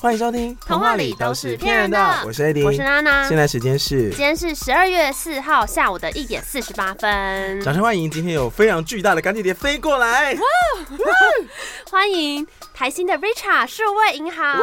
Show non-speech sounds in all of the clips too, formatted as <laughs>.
欢迎收听《童话里都是骗人的》，我是 Eddie，我是娜娜。现在时间是今天是十二月四号下午的一点四十八分。掌声欢迎今天有非常巨大的干爹爹飞过来！哇欢迎台新的 Richart 数位银行。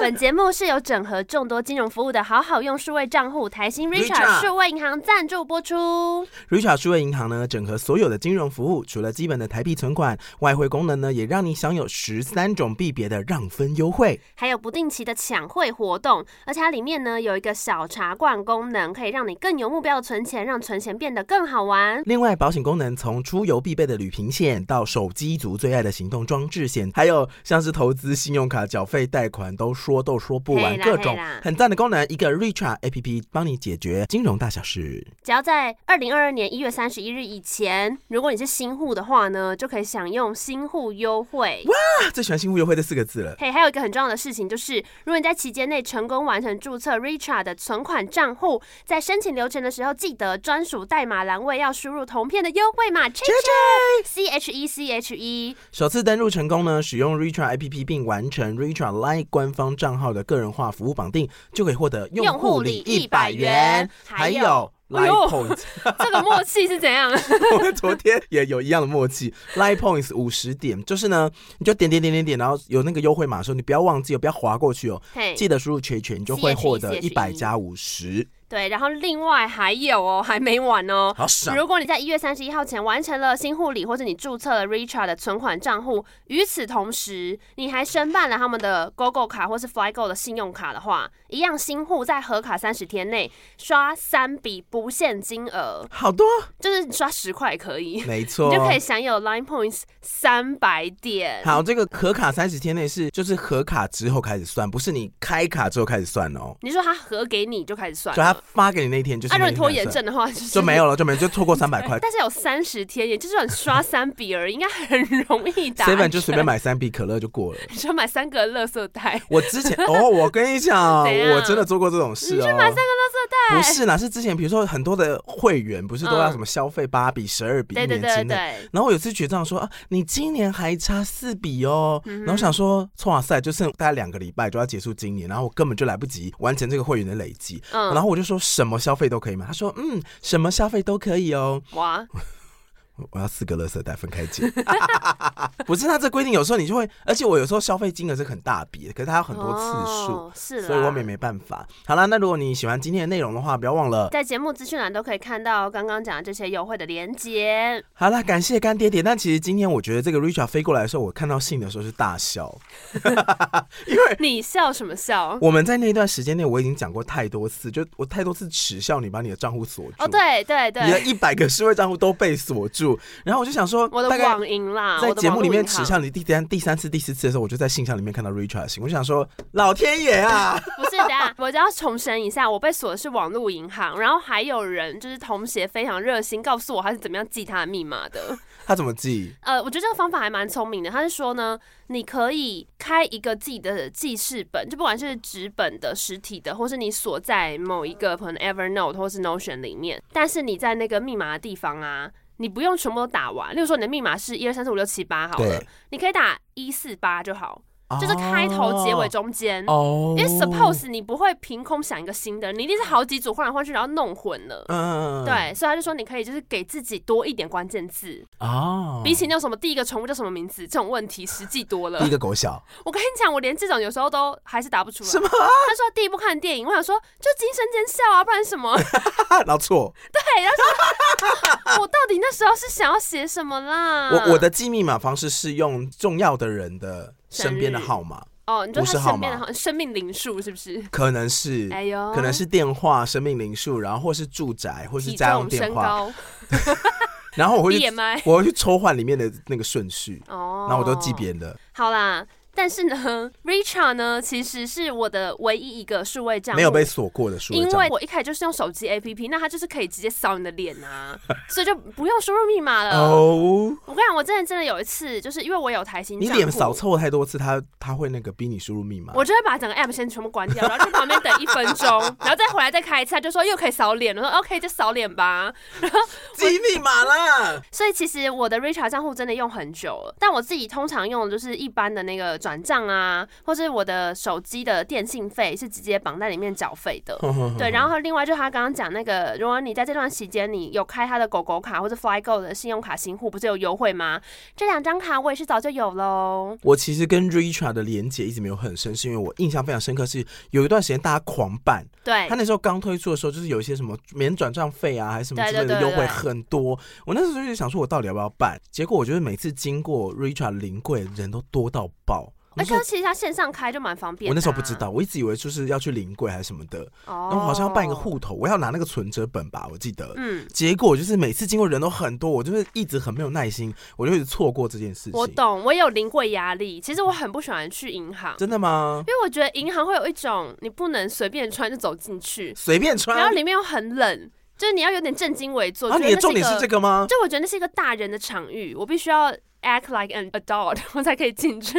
本节目是由整合众多金融服务的好好用数位账户台新 Richart 数位银行赞助播出。Richart 数位银行呢，整合所有的金融服务，除了基本的台币存款、外汇功能呢，也让你享有十三种币别的让分优惠。还有不定期的抢汇活动，而且它里面呢有一个小茶罐功能，可以让你更有目标的存钱，让存钱变得更好玩。另外，保险功能从出游必备的旅平险到手机族最爱的行动装置险，还有像是投资、信用卡缴费、贷款，都说都说不完，各种很赞的功能。一个 Richart APP 帮你解决金融大小事。只要在二零二二年一月三十一日以前，如果你是新户的话呢，就可以享用新户优惠。哇，最喜欢新户优惠这四个字了。嘿，还有一个很重要的事情就是。如果你在期间内成功完成注册 Richart 的存款账户，在申请流程的时候，记得专属代码栏位要输入同片的优惠码 CHE C H E C H E。首次登录成功呢，使用 Richart APP 并完成 Richard Line 官方账号的个人化服务绑定，就可以获得用户礼一百元，还有。Line Points，<laughs> 这个默契是怎样？<laughs> 我们昨天也有一样的默契。Line Points 五十点，就是呢，你就点点点点点，然后有那个优惠码的时候，你不要忘记哦，不要划过去哦。记得输入全全，你就会获得一百加五十。对，然后另外还有哦，还没完哦。好爽！如果你在一月三十一号前完成了新护理，或者你注册了 Richard 的存款账户，与此同时你还申办了他们的 GoGo 卡或是 FlyGo 的信用卡的话，一样新户在核卡三十天内刷三笔不限金额，好多，就是你刷十块也可以，没错，你就可以享有 Line Points 三百点。好，这个核卡三十天内是就是核卡之后开始算，不是你开卡之后开始算哦。你说他核给你就开始算。发给你那天就是那天，按照拖延症的话，就是，就没有了，就没有，就错过三百块。<laughs> 但是有三十天，也就是你刷三笔而已，应该很容易打。seven 就随便买三笔可乐就过了。<laughs> 你说买三个乐色袋？我之前哦，我跟你讲，<laughs> 我真的做过这种事哦。你去买三个垃圾袋？不是啦，是之前比如说很多的会员不是都要什么消费八笔、十二笔一年之内。然后我有次结账说啊，你今年还差四笔哦。然后想说，哇塞，就剩大概两个礼拜就要结束今年，然后我根本就来不及完成这个会员的累积。然后我就说什么消费都可以吗？他说：“嗯，什么消费都可以哦。”哇。我要四个垃圾袋分开捡，<laughs> 不是他这规定，有时候你就会，而且我有时候消费金额是很大笔的，可是它有很多次数，哦，是，所以我也没办法。好了，那如果你喜欢今天的内容的话，不要忘了在节目资讯栏都可以看到刚刚讲的这些优惠的链接。好了，感谢干爹爹。但其实今天我觉得这个 Richard 飞过来的时候，我看到信的时候是大笑，<laughs> 因为你笑什么笑？我们在那段时间内我已经讲过太多次，就我太多次耻笑你把你的账户锁住。哦，对对对，你的一百个数位账户都被锁住。然后我就想说，我的网银啦，在节目里面耻笑你第三、第三次、第四次的时候，我就在信箱里面看到 Richard 的信，我就想说，老天爷啊！不是，等下我就要重申一下，我被锁的是网络银行，然后还有人就是同学非常热心，告诉我他是怎么样记他的密码的。<laughs> 他怎么记？呃，我觉得这个方法还蛮聪明的。他是说呢，你可以开一个自己的记事本，就不管是纸本的、实体的，或是你锁在某一个可能 Evernote 或是 Notion 里面，但是你在那个密码的地方啊。你不用全部都打完，例如说你的密码是一二三四五六七八好了，你可以打一四八就好。就是开头、结尾、中间，oh, 因为 suppose 你不会凭空想一个新的，你一定是好几组换来换去，然后弄混了。嗯，对，所以他就说你可以就是给自己多一点关键字哦，比起那种什么第一个宠物叫什么名字这种问题实际多了。第一个狗小，我跟你讲，我连这种有时候都还是答不出来。什么？他说第一部看电影，我想说就惊声尖笑啊，不然什么？<laughs> 然后错。对，然后说 <laughs> 我到底那时候是想要写什么啦？我我的记密码方式是用重要的人的。身边的号码哦，你说他身边的号生命灵数是不是？可能是，哎呦，可能是电话、生命灵数，然后或是住宅，或是家用电话。<laughs> 然后我会去，<laughs> 我会去抽换里面的那个顺序哦，然后我都记别人的。好啦。但是呢，<laughs> Richard 呢，其实是我的唯一一个数位账户，没有被锁过的数位账户。因为我一开始就是用手机 APP，那它就是可以直接扫你的脸啊，<laughs> 所以就不用输入密码了。哦，我跟你讲，我真的真的有一次，就是因为我有台新，你脸扫错太多次，它它会那个逼你输入密码。我就会把整个 app 先全部关掉，然后去旁边等一分钟，<laughs> 然后再回来再开一次，他就说又可以扫脸，我说 OK 就扫脸吧，然后记密码啦。所以其实我的 Richard 账户真的用很久了，但我自己通常用的就是一般的那个转账啊，或是我的手机的电信费是直接绑在里面缴费的。<laughs> 对，然后另外就是他刚刚讲那个，如果你在这段时间你有开他的狗狗卡或者 FlyGo 的信用卡新户，不是有优惠吗？这两张卡我也是早就有喽。我其实跟 Richard 的连接一直没有很深，是因为我印象非常深刻，是有一段时间大家狂办，对，他那时候刚推出的时候，就是有一些什么免转账费啊，还是什么之类的优惠很多。我那时候就想说，我到底要不要办？结果我觉得每次经过 Richard 临柜，人都多到爆。而且其实它线上开就蛮方便。啊。我那时候不知道，我一直以为就是要去临柜还是什么的。哦。然后好像要办一个户头，我要拿那个存折本吧，我记得。嗯。结果就是每次经过人都很多，我就是一直很没有耐心，我就一直错过这件事情。我懂，我也有临柜压力。其实我很不喜欢去银行。真的吗？因为我觉得银行会有一种你不能随便穿就走进去，随便穿，然后里面又很冷，就是你要有点正襟危坐。啊，你的重点是这个吗？就我觉得那是一个大人的场域，我必须要。Act like an adult，<laughs> 我才可以进去，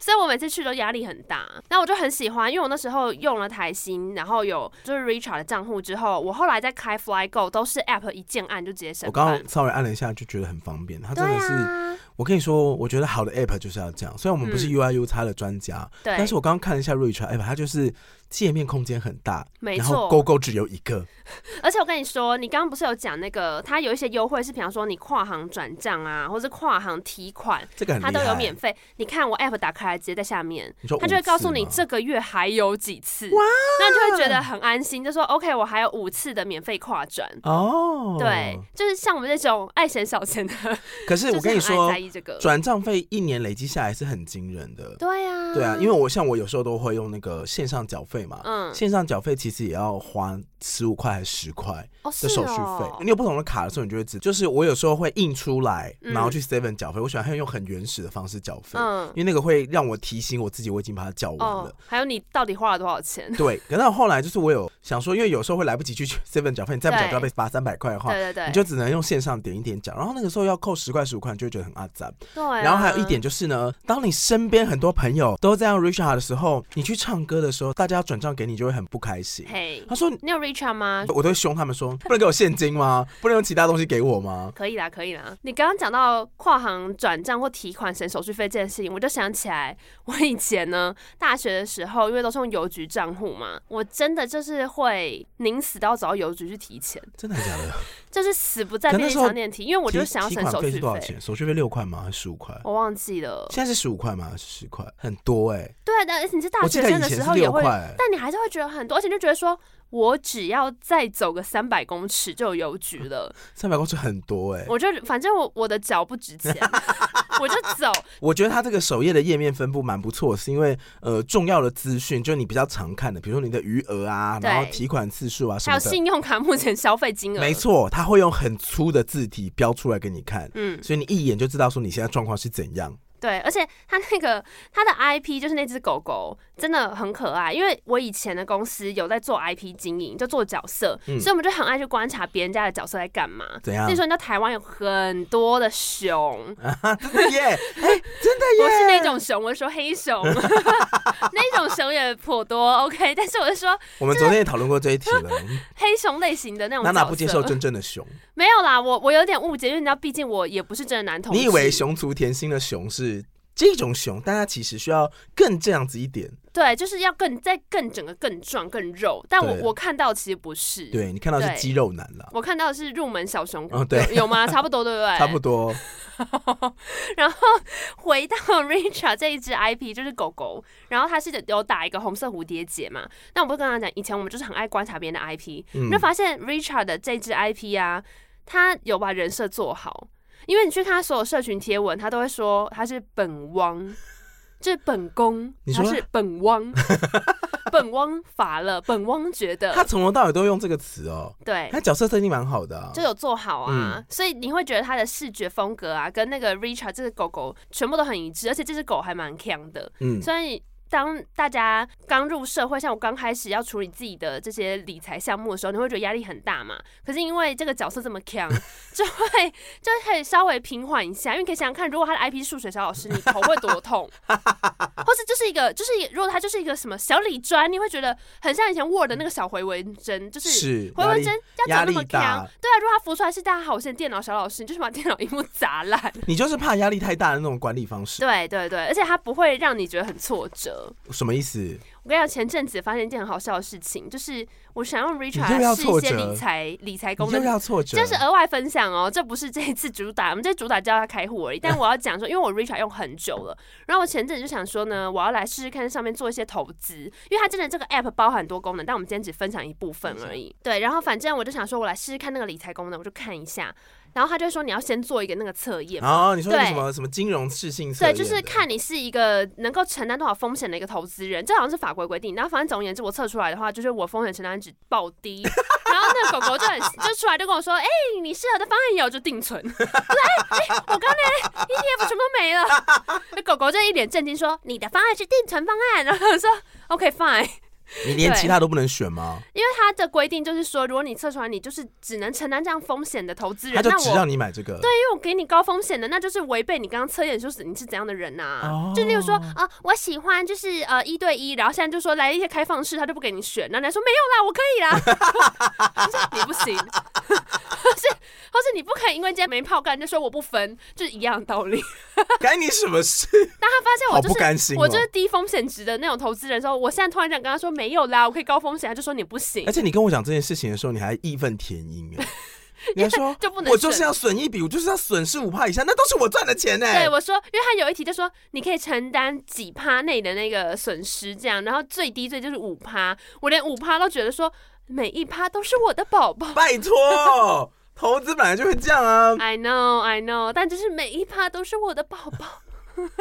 所以我每次去都压力很大。那我就很喜欢，因为我那时候用了台新，然后有就是 Richard 的账户之后，我后来在开 FlyGo 都是 App 一键按就直接申办。我刚刚稍微按了一下，就觉得很方便。它真的是，我跟你说，我觉得好的 App 就是要这样。虽然我们不是 UIUX 的专家，对，但是我刚刚看了一下 Richard App，它就是。界面空间很大，没错，然后勾勾只有一个。<laughs> 而且我跟你说，你刚刚不是有讲那个，它有一些优惠是，比方说你跨行转账啊，或是跨行提款，这个它都有免费。你看我 app 打开来，直接在下面，它就会告诉你这个月还有几次，哇，那你就会觉得很安心，就说 OK，我还有五次的免费跨转。哦，对，就是像我们这种爱省小钱的，<laughs> 可是我跟你说，这个转账费一年累积下来是很惊人的。对啊，对啊，因为我像我有时候都会用那个线上缴费。嗯，线上缴费其实也要花十五块还是十块的手续费。哦哦、你有不同的卡的时候，你就会知。就是我有时候会印出来，然后去 Seven 缴费。嗯、我喜欢用很原始的方式缴费，嗯，因为那个会让我提醒我自己，我已经把它缴完了。哦、还有你到底花了多少钱？对。可是后来就是我有想说，因为有时候会来不及去 Seven 缴费，你再不缴就要被罚三百块的话，对对对，你就只能用线上点一点缴。然后那个时候要扣十块十五块，你就会觉得很阿杂。对、啊。然后还有一点就是呢，当你身边很多朋友都在用 Richard 的时候，你去唱歌的时候，大家转账给你就会很。不开心。嘿，他说：“你有 Richart 吗？”我都会凶他们说：<laughs> “不能给我现金吗？不能用其他东西给我吗？”可以啦，可以啦。你刚刚讲到跨行转账或提款省手续费这件事情，我就想起来，我以前呢，<laughs> 大学的时候，因为都是用邮局账户嘛，我真的就是会宁死都要走到邮局去提钱。真的还假的？<laughs> 就是死不在便利商店提，因为我就想要省手续费。多少钱？手续费六块吗？还是十五块？我忘记了。现在是十五块吗？还是十块？很多哎、欸。对，但是你是大学生的时候也会，但你还是会觉得很多，而且就觉得说。我只要再走个三百公尺就有邮局了。<laughs> 三百公尺很多哎、欸，我就反正我我的脚不值钱，<laughs> 我就走。我觉得它这个首页的页面分布蛮不错，是因为呃重要的资讯，就是你比较常看的，比如说你的余额啊，然后提款次数啊什么的，还有信用卡目前消费金额。没错，它会用很粗的字体标出来给你看，嗯，所以你一眼就知道说你现在状况是怎样。对，而且它那个它的 IP 就是那只狗狗，真的很可爱。因为我以前的公司有在做 IP 经营，就做角色，嗯、所以我们就很爱去观察别人家的角色在干嘛。怎样？所以说，你知道台湾有很多的熊，<laughs> 啊、真的耶，<laughs> 哎、欸，真的耶，不是那种熊，我是说黑熊，<laughs> 那种熊也颇多。OK，但是我是说，我们昨天也讨论过这一题了，黑熊类型的那种，娜娜不接受真正的熊，没有啦，我我有点误解，因为你知道，毕竟我也不是真的男同。你以为熊族甜心的熊是？这种熊，大家其实需要更这样子一点，对，就是要更再更整个更壮更肉。但我我看到其实不是，对，你看到是肌肉男了。我看到的是入门小熊，哦，对，有吗？差不多，对不对？<laughs> 差不多。<laughs> 然后 <laughs> 回到 Richard 这一只 IP 就是狗狗，然后它是有打一个红色蝴蝶结嘛。那我不是跟他讲，以前我们就是很爱观察别人的 IP，嗯，就发现 Richard 的这只 IP 啊，他有把人设做好。因为你去看他所有社群贴文，他都会说他是本汪，<laughs> 就是本宫，他是本汪，<laughs> 本汪乏了，本汪觉得。他从头到尾都用这个词哦。对，他角色设定蛮好的啊，就有做好啊，嗯、所以你会觉得他的视觉风格啊，跟那个 Richard 这个狗狗全部都很一致，而且这只狗还蛮强的，嗯，所以。当大家刚入社会，像我刚开始要处理自己的这些理财项目的时候，你会觉得压力很大嘛？可是因为这个角色这么强，<laughs> 就会就可以稍微平缓一下。因为可以想想看，如果他的 IP 是数学小老师，你头会多痛？或是就是一个，就是如果他就是一个什么小理专，你会觉得很像以前 Word 的那个小回文针，就是回文针要怎么那么强？对啊，如果他浮出来是大家好，我是电脑小老师，你就是把电脑萤幕砸烂。你就是怕压力太大的那种管理方式。对对对，而且他不会让你觉得很挫折。什么意思？我跟你讲，前阵子发现一件很好笑的事情，就是我想用 Richard 来试一些理财理财功能，这是额外分享哦，这不是这一次主打，我们这主打叫他开户而已。但我要讲说，因为我 Richard 用很久了，然后我前阵子就想说呢，我要来试试看上面做一些投资，因为它真的这个 App 包含很多功能，但我们今天只分享一部分而已。对，然后反正我就想说，我来试试看那个理财功能，我就看一下。然后他就会说，你要先做一个那个测验啊，你说什么什么金融适性测验？对，就是看你是一个能够承担多少风险的一个投资人，这好像是法规规定。然后反正总而言之，我测出来的话，就是我风险承担值爆低。<laughs> 然后那个狗狗就很就出来就跟我说：“哎、欸，你适合的方案有，就定存。<laughs> ”我说：“哎、我刚才 ETF 全部都没了。”那狗狗就一脸震惊说：“你的方案是定存方案。”然后我说：“OK fine。” <laughs> 你连其他都不能选吗？因为他的规定就是说，如果你测出来你就是只能承担这样风险的投资人，他就只让你买这个。对，因为我给你高风险的，那就是违背你刚刚测验，说是你是怎样的人呐、啊？哦、就例如说啊，我喜欢就是呃一对一，然后现在就说来一些开放式，他就不给你选，然后来说没有啦，我可以啦，<laughs> 你不行，或是或是你不可以，因为今天没炮干，就说我不分，就是一样的道理。该你什么事？<laughs> 当他发现我就是我就是低风险值的那种投资人的时候，我现在突然想跟他说。没有啦，我可以高风险，他就说你不行。而且你跟我讲这件事情的时候，你还义愤填膺哎，<laughs> 你还说就不能，我就是要损一笔，我就是要损失五趴以下，那都是我赚的钱呢。对，我说，因为他有一题就说你可以承担几趴内的那个损失，这样，然后最低最就是五趴，我连五趴都觉得说每一趴都是我的宝宝。拜托，投资本来就会这样啊。<laughs> I know, I know，但就是每一趴都是我的宝宝。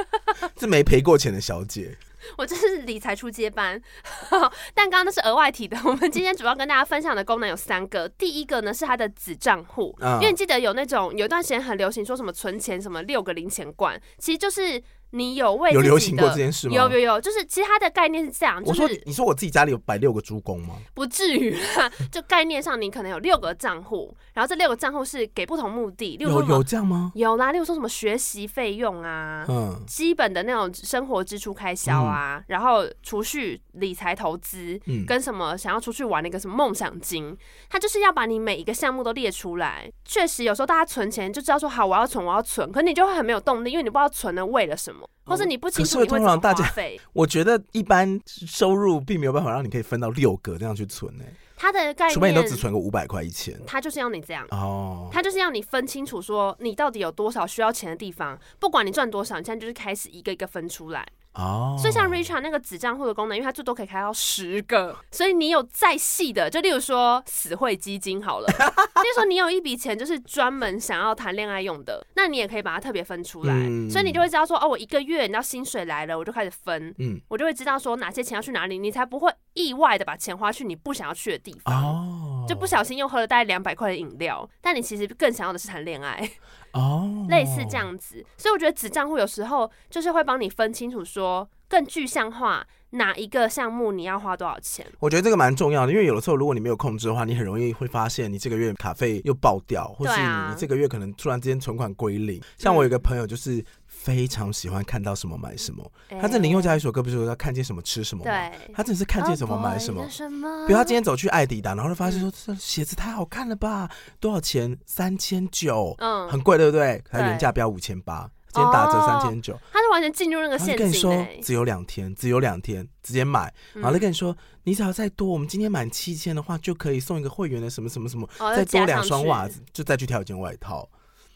<laughs> 这没赔过钱的小姐。我这是理财初阶班，<laughs> 但刚刚那是额外提的。我们今天主要跟大家分享的功能有三个，第一个呢是它的子账户，因为你记得有那种有一段时间很流行说什么存钱什么六个零钱罐，其实就是。你有为有流行过这件事吗？有有有，就是其实它的概念是这样。就是、我说，你说我自己家里有摆六个猪公吗？不至于啦，<laughs> 就概念上你可能有六个账户，然后这六个账户是给不同目的。有有这样吗？有啦，例如说什么学习费用啊，嗯，基本的那种生活支出开销啊，嗯、然后储蓄、理财、投资，嗯，跟什么想要出去玩的一个什么梦想金，它就是要把你每一个项目都列出来。确实，有时候大家存钱就知道说好，我要存，我要存，可你就会很没有动力，因为你不知道存了为了什么。或是你不清楚你会怎么花费？我觉得一般收入并没有办法让你可以分到六个这样去存呢。它的概念，除非你都只存个五百块一千，它就是要你这样哦。它就是要你分清楚说你到底有多少需要钱的地方，不管你赚多少，你现在就是开始一个一个分出来。哦，所以像 Richard 那个子账户的功能，因为它最多可以开到十个，所以你有再细的，就例如说死会基金好了，<laughs> 例如说你有一笔钱就是专门想要谈恋爱用的，那你也可以把它特别分出来，嗯、所以你就会知道说，哦，我一个月你知道薪水来了，我就开始分，嗯，我就会知道说哪些钱要去哪里，你才不会意外的把钱花去你不想要去的地方，哦，就不小心又喝了大概两百块的饮料，但你其实更想要的是谈恋爱。哦，类似这样子，所以我觉得子账户有时候就是会帮你分清楚，说更具象化哪一个项目你要花多少钱。我觉得这个蛮重要的，因为有的时候如果你没有控制的话，你很容易会发现你这个月卡费又爆掉，或是你这个月可能突然之间存款归零。像我有一个朋友就是。非常喜欢看到什么买什么。他在林宥嘉一首歌不是说要看见什么吃什么吗？对，他真的是看见什么买什么。比如他今天走去艾迪达，然后就发现说这鞋子太好看了吧？多少钱？三千九，嗯，很贵，对不对？他原价标五千八，今天打折三千九。他就完全进入那个陷阱。跟你说，只有两天，只有两天，直接买。然后他跟你说，你只要再多，我们今天满七千的话，就可以送一个会员的什么什么什么，再多两双袜子，就再去挑一件外套。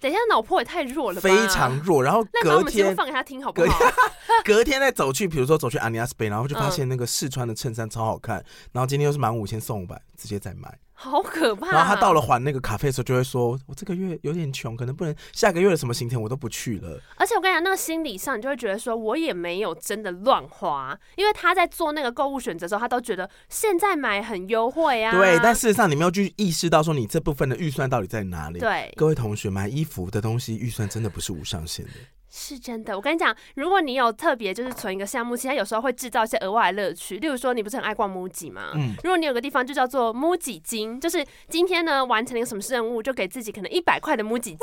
等一下，脑波也太弱了吧？非常弱。然后隔天放给他听好不好？<laughs> 隔天再走去，比如说走去阿尼亚斯贝，然后就发现那个试穿的衬衫超好看。嗯、然后今天又是满五千送五百，直接再买。好可怕！然后他到了还那个卡费的时候，就会说：“我这个月有点穷，可能不能下个月的什么行程我都不去了。”而且我跟你讲，那个心理上你就会觉得说：“我也没有真的乱花，因为他在做那个购物选择的时候，他都觉得现在买很优惠啊。”对，但事实上你没有去意识到说你这部分的预算到底在哪里。对，各位同学买衣服的东西预算真的不是无上限的。是真的，我跟你讲，如果你有特别就是存一个项目，其实它有时候会制造一些额外的乐趣。例如说，你不是很爱逛 MUJI 吗？嗯。如果你有个地方就叫做 MUJI 金，就是今天呢完成了一个什么任务，就给自己可能一百块的 MUJI 基金，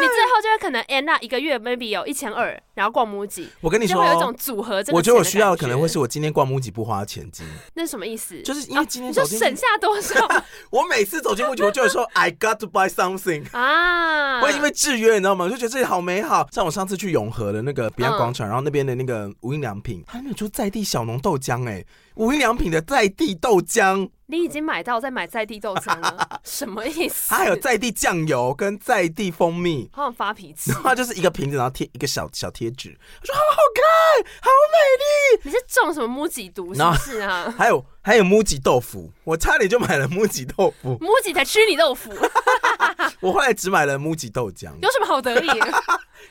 你最后就会可能 end up 一个月 maybe 有一千二，然后逛 MUJI。我跟你说，有一种组合。我觉得我需要的可能会是我今天逛 MUJI 不花钱金。<laughs> 那是什么意思？<laughs> 就是因为今天、啊、你就省下多少？<laughs> 我每次走进 MUJI，我就会说 I got to buy something 啊！我已经被制约，你知道吗？我就觉得这里好美好。像我上次去永和的。那个彼岸广场，然后那边的那个无印良品，他们有出在地小农豆浆，哎，无印良品的在地豆浆，你已经买到在买在地豆浆了，<laughs> 什么意思？它还有在地酱油跟在地蜂蜜，好想发脾气。然后就是一个瓶子，然后贴一个小小贴纸，我说好好看，好美丽。你是中什么木吉毒是不是啊？还有还有木吉豆腐，我差点就买了木吉豆腐，木吉才吃你豆腐。<laughs> 我后来只买了木吉豆浆，有什么好得意？<laughs>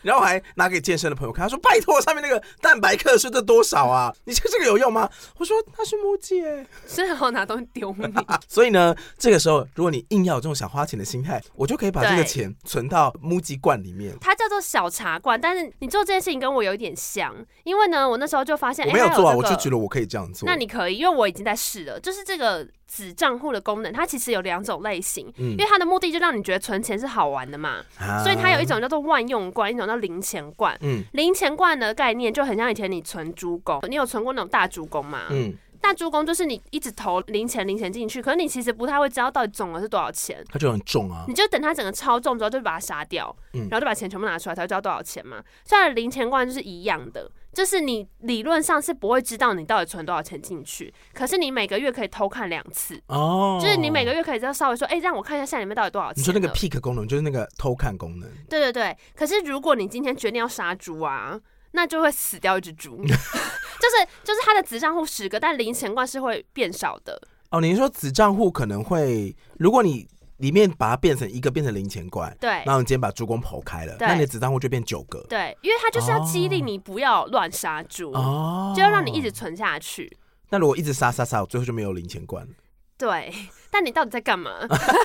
然后我还拿给健身的朋友看，他说：“拜托，上面那个蛋白克数这多少啊？你觉得这个有用吗？”我说：“它是木吉。”哎，最好拿东西丢你。<laughs> 所以呢，这个时候如果你硬要有这种想花钱的心态，我就可以把这个钱存到木吉罐里面。它叫做小茶罐，但是你做这件事情跟我有一点像，因为呢，我那时候就发现我没有做啊，欸，我就觉得我可以这样做。那你可以，因为我已经在试了，就是这个。子账户的功能，它其实有两种类型，嗯，因为它的目的就让你觉得存钱是好玩的嘛，啊、所以它有一种叫做万用罐，一种叫零钱罐。嗯，零钱罐的概念就很像以前你存猪公，你有存过那种大猪公吗？嗯，大猪公就是你一直投零钱零钱进去，可是你其实不太会知道到底总额是多少钱，它就很重啊，你就等它整个超重之后就把它杀掉，嗯，然后就把钱全部拿出来，才会知道多少钱嘛。虽然零钱罐就是一样的。就是你理论上是不会知道你到底存多少钱进去，可是你每个月可以偷看两次哦。就是你每个月可以再稍微说，哎、欸，让我看一下下里面到底多少钱。你说那个 peek 功能就是那个偷看功能。对对对，可是如果你今天决定要杀猪啊，那就会死掉一只猪。<laughs> 就是就是它的子账户十个，但零钱罐是会变少的。哦，你说子账户可能会，如果你。里面把它变成一个变成零钱罐，对，然后你今天把猪公剖开了，那你的子账户就变九个，对，因为它就是要激励你不要乱杀猪，哦，就要让你一直存下去。那如果一直杀杀杀，我最后就没有零钱罐了。对。<laughs> 但你到底在干嘛？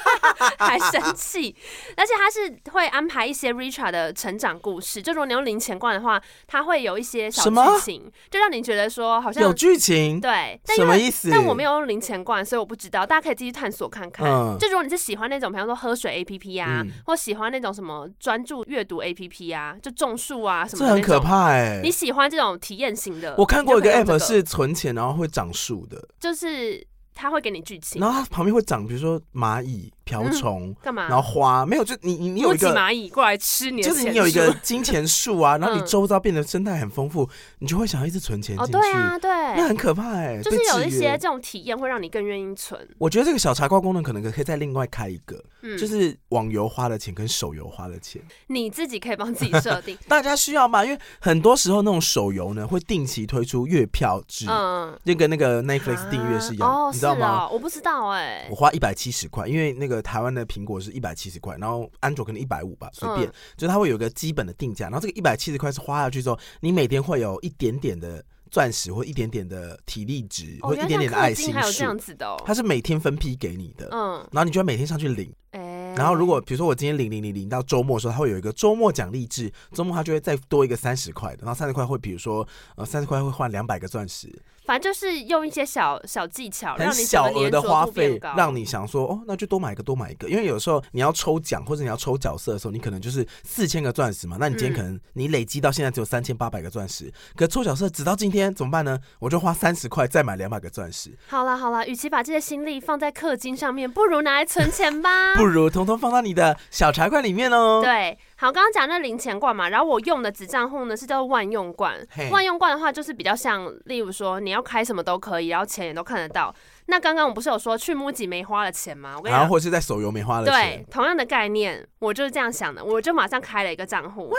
<laughs> 还生气？而且他是会安排一些 Richard 的成长故事。就如果你用零钱罐的话，他会有一些小剧情，就让你觉得说好像有剧情。对，什么意思？但我没有用零钱罐，所以我不知道。大家可以继续探索看看。嗯、就如果你是喜欢那种，比方说喝水 APP 啊，嗯、或喜欢那种什么专注阅读 APP 啊，就种树啊什么的，这很可怕哎、欸。你喜欢这种体验型的？我看过一个 App 是存钱然后会长树的，就是。他会给你剧情，然后他旁边会长，比如说蚂蚁。瓢虫干嘛？然后花没有，就你你你有一个蚂蚁过来吃你的，就是你有一个 <laughs> 金钱树啊，然后你周遭变得生态很丰富，你就会想要一直存钱进去。哦，对啊，对，那很可怕哎。就是有一些这种体验会让你更愿意存。我觉得这个小茶罐功能可能可以再另外开一个，嗯就是网游花的钱跟手游花的钱，你自己可以帮自己设定。<laughs> 大家需要吗？因为很多时候那种手游呢会定期推出月票制，嗯，就跟那个 Netflix 订阅是一样，你知道吗？我不知道哎。我花一百七十块，因为那个台湾的苹果。是一百七十块，然后安卓可能一百五吧，随便，嗯、就是它会有个基本的定价，然后这个一百七十块是花下去之后，你每天会有一点点的钻石或一点点的体力值，或一点点的爱心树，还有这样子的，它是每天分批给你的，嗯，然后你就要每天上去领，欸、然后如果比如说我今天领领领领到周末的时候，它会有一个周末奖励制，周末它就会再多一个三十块的，然后三十块会比如说呃三十块会换两百个钻石。反正就是用一些小小技巧，很小额的花费，让你想说哦，那就多买一个，多买一个。因为有时候你要抽奖或者你要抽角色的时候，你可能就是四千个钻石嘛。那你今天可能你累积到现在只有三千八百个钻石，嗯、可抽角色直到今天怎么办呢？我就花三十块再买两百个钻石。好了好了，与其把这些心力放在氪金上面，不如拿来存钱吧。<laughs> 不如统统放到你的小茶罐里面哦。对。好，刚刚讲那零钱罐嘛，然后我用的子账户呢是叫做万用罐。万用罐的话，就是比较像，例如说你要开什么都可以，然后钱也都看得到。那刚刚我不是有说去 MUJI 没花的钱吗？我跟你，然后或是在手游没花的钱。对，同样的概念，我就是这样想的，我就马上开了一个账户，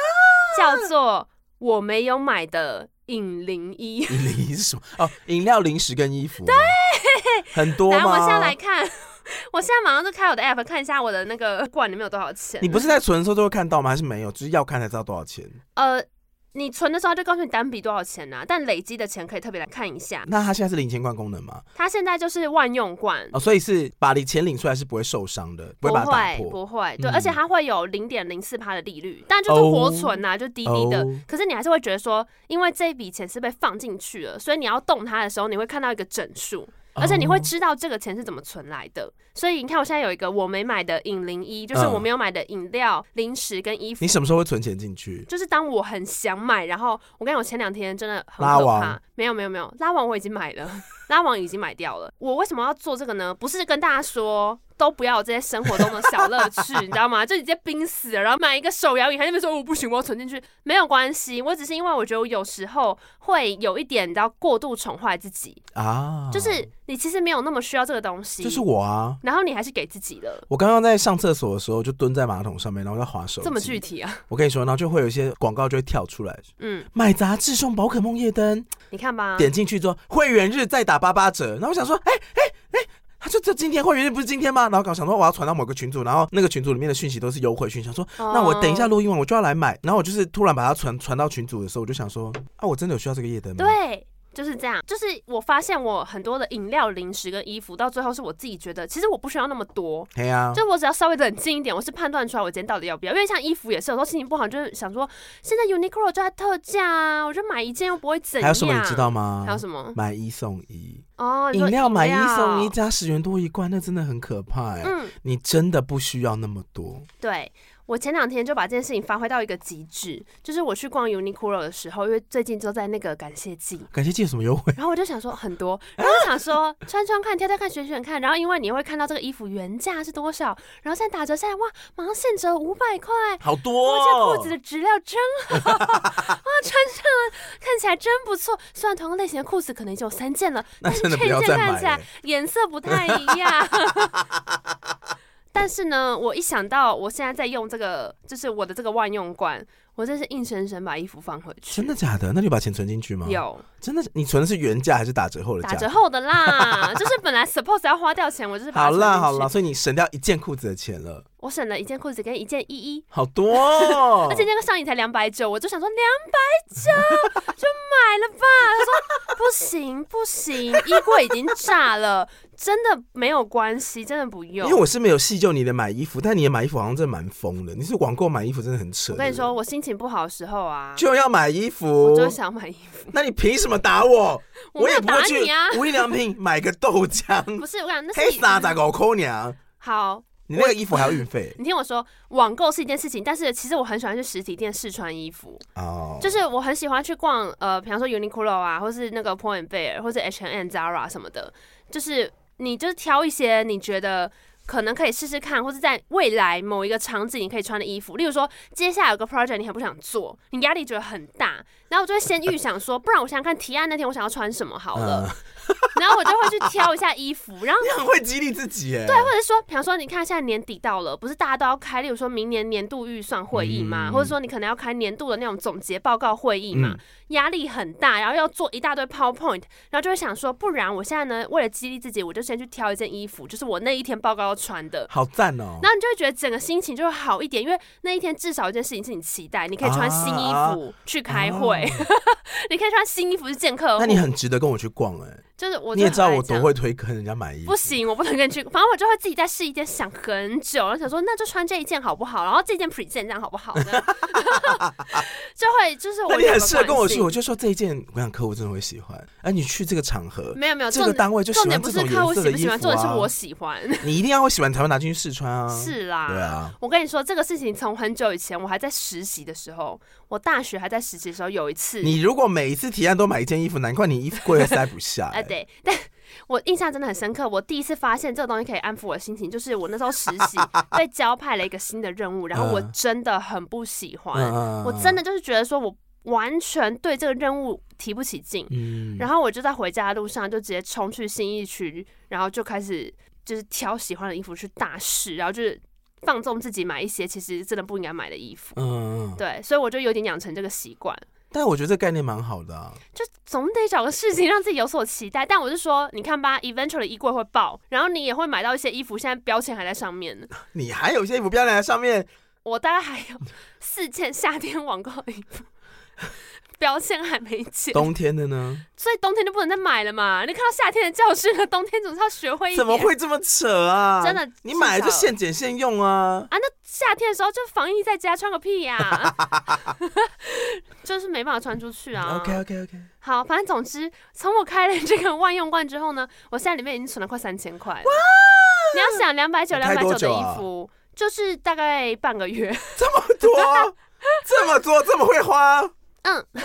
叫做我没有买的饮零一。饮零一是什么？哦，饮料、零食跟衣服。对，很多吗？来，我现在来看。<laughs> 我现在马上就开我的 app 看一下我的那个罐里面有多少钱。你不是在存的时候就会看到吗？还是没有？就是要看才知道多少钱。呃，你存的时候就告诉你单笔多少钱呐、啊，但累积的钱可以特别来看一下。那它现在是零钱罐功能吗？它现在就是万用罐哦，所以是把你钱领出来是不会受伤的，不会把它打破，不会，对，嗯、而且它会有零点零四趴的利率，但就是活存呐、啊，就低低的。哦、可是你还是会觉得说，因为这一笔钱是被放进去了，所以你要动它的时候，你会看到一个整数。而且你会知道这个钱是怎么存来的，所以你看我现在有一个我没买的饮零一，就是我没有买的饮料、零食跟衣服。你什么时候会存钱进去？就是当我很想买，然后我跟你讲，我前两天真的很可怕。没有没有没有，拉网我已经买了，拉网已经买掉了。我为什么要做这个呢？不是跟大家说。都不要有这些生活中的小乐趣，你知道吗？就直接冰死了，然后买一个手摇椅，还那边说我不行，我要存进去，没有关系。我只是因为我觉得我有时候会有一点，你知道，过度宠坏自己啊，就是你其实没有那么需要这个东西。就是我啊，然后你还是给自己了。我刚刚在上厕所的时候，就蹲在马桶上面，然后在划手。这么具体啊？我跟你说，然后就会有一些广告就会跳出来，嗯，买杂志送宝可梦夜灯，你看吧，点进去之后会员日再打八八折，然后我想说，哎哎哎。他就这今天会员日不是今天吗？然后搞想说我要传到某个群组，然后那个群组里面的讯息都是优惠讯息，想说那我等一下录音完我就要来买，然后我就是突然把它传传到群组的时候，我就想说啊，我真的有需要这个夜灯吗？对。就是这样，就是我发现我很多的饮料、零食跟衣服，到最后是我自己觉得，其实我不需要那么多。对啊，就我只要稍微冷静一点，我是判断出来我今天到底要不要。因为像衣服也是，有时候心情不好，就是想说，现在 Uniqlo 就在特价啊，我就买一件又不会怎样。还有什么你知道吗？还有什么？买一送一哦，饮料买一送一加十元多一罐，那真的很可怕哎。嗯，你真的不需要那么多。对。我前两天就把这件事情发挥到一个极致，就是我去逛 Uniqlo 的时候，因为最近都在那个感谢季，感谢季有什么优惠？<laughs> 然后我就想说很多，<laughs> 然后我想说穿穿看，挑挑看，选选看，然后因为你会看到这个衣服原价是多少，然后现在打折下来，哇，马上现折五百块，好多哦！这裤子的质量真好，<laughs> 哇，穿上了看起来真不错。虽然同样类型的裤子可能已经有三件了，但是这件看起来颜色不太一样。但是呢，我一想到我现在在用这个，就是我的这个万用罐，我这是硬生生把衣服放回去。真的假的？那你把钱存进去吗？有。真的？你存的是原价还是打折后的价？打折后的啦，就是本来 suppose 要花掉钱，我就是。好啦好啦，所以你省掉一件裤子的钱了。我省了一件裤子跟一件衣衣，好多哦。而且那个上衣才两百九，我就想说两百九就买了吧。他说不行不行，衣柜已经炸了。真的没有关系，真的不用。因为我是没有细究你的买衣服，但你的买衣服好像真的蛮疯的。你是网购买衣服真的很扯。我跟你说，我心情不好的时候啊，就要买衣服，我就想买衣服。那你凭什么打我？<laughs> 我没有打你啊！无印良品 <laughs> 买个豆浆，不是我讲那是三十五块娘。好，你那个衣服还要运费。你听我说，网购是一件事情，但是其实我很喜欢去实体店试穿衣服。哦，就是我很喜欢去逛，呃，比方说 Uniqlo 啊，或是那个 Point Bear，或是 H&M、Zara 什么的，就是。你就是挑一些你觉得可能可以试试看，或是在未来某一个场景你可以穿的衣服。例如说，接下来有个 project 你很不想做，你压力觉得很大，然后我就会先预想说，不然我想想看提案那天我想要穿什么好了。嗯 <laughs> 然后我就会去挑一下衣服，然后 <laughs> 你很会激励自己耶。对，或者说，比方说，你看现在年底到了，不是大家都要开，例如说明年年度预算会议嘛，嗯、或者说你可能要开年度的那种总结报告会议嘛，嗯、压力很大，然后要做一大堆 PowerPoint，然后就会想说，不然我现在呢，为了激励自己，我就先去挑一件衣服，就是我那一天报告要穿的，好赞哦。然后你就会觉得整个心情就会好一点，因为那一天至少一件事情是你期待，你可以穿新衣服去开会，<laughs> 你可以穿新衣服去见客户。那你很值得跟我去逛哎。就是我，你也知道我多会推坑人家买衣服。不行，我不能跟你去。反正我就会自己在试衣间，想很久，然后想说那就穿这一件好不好？然后这件 present 这样好不好？<laughs> 就会就是我。你很适合跟我去，我就说这一件，我想客户真的会喜欢。哎，你去这个场合，没有没有，这个单位就喜欢这种颜色的衣服啊。重点是我喜欢，<laughs> 你一定要会喜欢才会拿进去试穿啊。是啦，对啊。我跟你说这个事情，从很久以前我还在实习的时候，我大学还在实习的时候，有一次，你如果每一次提案都买一件衣服，难怪你衣服柜会塞不下。<laughs> 哎，对，但。<laughs> 我印象真的很深刻。我第一次发现这个东西可以安抚我的心情，就是我那时候实习 <laughs> 被交派了一个新的任务，然后我真的很不喜欢。我真的就是觉得说我完全对这个任务提不起劲。然后我就在回家的路上就直接冲去信义区，然后就开始就是挑喜欢的衣服去大试，然后就是放纵自己买一些其实真的不应该买的衣服。嗯，对，所以我就有点养成这个习惯。但我觉得这个概念蛮好的啊，就总得找个事情让自己有所期待。但我是说，你看吧，eventually 衣柜会爆，然后你也会买到一些衣服，现在标签还在上面呢。<laughs> 你还有一些衣服标签在上面？我大概还有四件夏天网购的衣服。标签还没剪。冬天的呢？所以冬天就不能再买了嘛？你看到夏天的教训了，冬天总是要学会一点。怎么会这么扯啊？真的，你买了就现剪现用啊！啊，那夏天的时候就防疫在家穿个屁呀、啊，<laughs> 就是没办法穿出去啊。OK OK OK。好，反正总之，从我开了这个万用罐之后呢，我现在里面已经存了快三千块。哇！你要想两百九、两百九的衣服，就是大概半个月。这么多，<laughs> 这么多，这么会花？嗯。<laughs>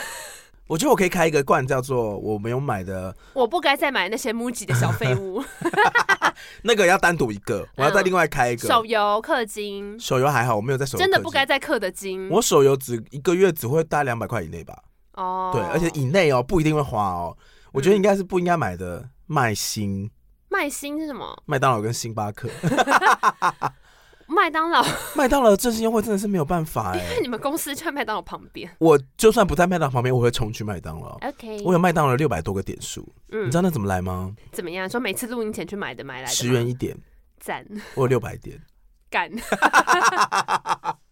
我觉得我可以开一个罐，叫做我没有买的，我不该再买那些 MUJI 的小废物。<laughs> 那个要单独一个，我要再另外开一个。嗯、手游氪金，手游还好，我没有在手游。真的不该再氪的金。我手游只一个月只会大概两百块以内吧。哦，对，而且以内哦，不一定会花哦。我觉得应该是不应该买的麦星。麦星是什么？麦当劳跟星巴克。<laughs> 麦当劳，<laughs> 麦当劳振兴优惠真的是没有办法哎、欸，因为你们公司就在麦当劳旁边。我就算不在麦当劳旁边，我会冲去麦当劳。OK，我有麦当劳六百多个点数，嗯，你知道那怎么来吗？怎么样？说每次录音前去买的，买来的十元一点，赞。我有六百点，<laughs> 干。<laughs>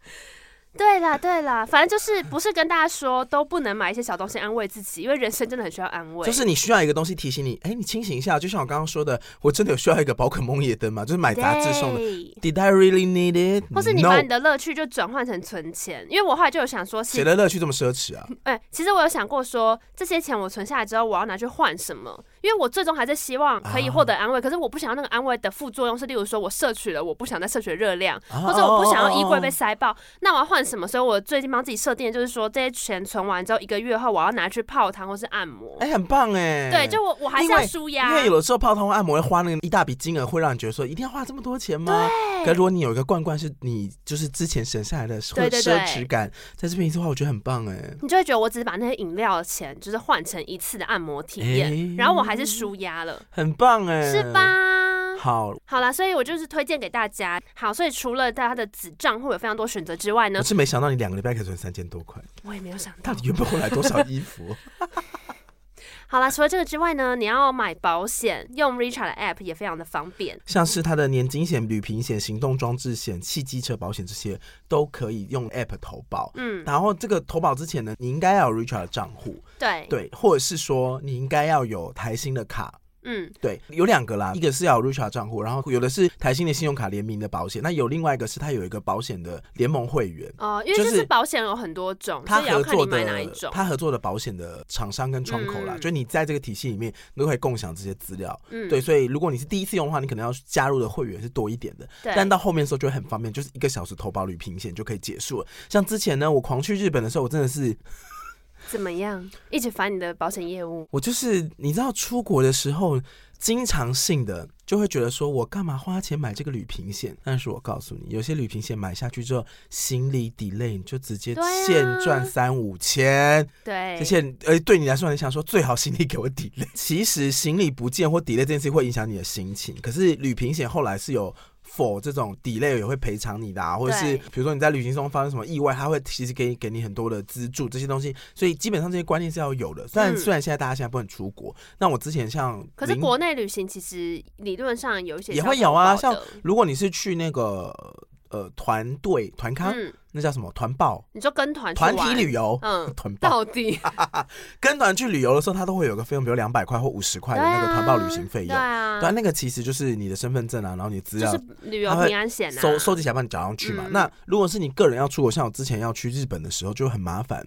对啦对啦，反正就是不是跟大家说都不能买一些小东西安慰自己，因为人生真的很需要安慰。就是你需要一个东西提醒你，哎，你清醒一下。就像我刚刚说的，我真的有需要一个宝可梦夜灯吗？就是买杂志送的。Did I really need it？或是你把你的乐趣就转换成存钱？因为我后来就有想说，谁的乐趣这么奢侈啊？<laughs> 哎，其实我有想过说，这些钱我存下来之后，我要拿去换什么？因为我最终还是希望可以获得安慰，可是我不想要那个安慰的副作用是，例如说我摄取了我不想再摄取的热量，或者我不想要衣柜被塞爆，那我要换什么？所以我最近帮自己设定的就是说，这些钱存完之后，一个月后我要拿去泡汤或是按摩。哎，很棒哎！对，就我我还是要舒压，因为有的时候泡汤或按摩会花那个一大笔金额，会让你觉得说一定要花这么多钱吗？对。可如果你有一个罐罐是你就是之前省下来的奢侈感，在这边一次的话，我觉得很棒哎。你就会觉得我只是把那些饮料的钱就是换成一次的按摩体验，然后我还是舒压了。很棒哎，是吧？好，好啦，所以我就是推荐给大家。好，所以除了大家的子账会有非常多选择之外呢，我是没想到你两个礼拜可以存三千多块。我也没有想到，到底原本会来多少衣服？<laughs> 好啦，除了这个之外呢，你要买保险，用 Richard 的 App 也非常的方便，像是它的年金险、旅平险、行动装置险、汽机车保险这些都可以用 App 投保。嗯，然后这个投保之前呢，你应该要有 Richard 的账户，对对，或者是说你应该要有台新的卡。嗯，对，有两个啦，一个是要有 Richard 账户，然后有的是台新的信用卡联名的保险，那有另外一个是它有一个保险的联盟会员。哦，因为就是保险有很多种，他合作的哪一种，他合作的保险的厂商跟窗口啦，嗯、就你在这个体系里面你都可以共享这些资料，嗯，对，所以如果你是第一次用的话，你可能要加入的会员是多一点的，对，但到后面的时候就会很方便，就是一个小时投保旅平险就可以结束了。像之前呢，我狂去日本的时候，我真的是。怎么样？一直烦你的保险业务。我就是你知道，出国的时候，经常性的就会觉得说，我干嘛花钱买这个旅行险？但是我告诉你，有些旅行险买下去之后，行李 delay 你就直接现赚三五千。对，而且呃，对你来说，你想说最好行李给我 delay。其实行李不见或 delay 这件事会影响你的心情。可是旅行险后来是有。For 这种 delay 也会赔偿你的，啊，或者是比如说你在旅行中发生什么意外，他会其实给给你很多的资助这些东西，所以基本上这些观念是要有的。虽然、嗯、虽然现在大家现在不能出国，那我之前像可是国内旅行其实理论上有一些也会有啊，像如果你是去那个呃团队团康。嗯那叫什么团报？你说跟团团体旅游，嗯，<laughs> 团报到底 <laughs> 跟团去旅游的时候，他都会有个费用，比如两百块或五十块的那个团报旅行费用。对啊，对啊，那个其实就是你的身份证啊，然后你资料，就是旅游平安险啊，收收集起来帮你缴上去嘛。嗯、那如果是你个人要出国，像我之前要去日本的时候，就很麻烦。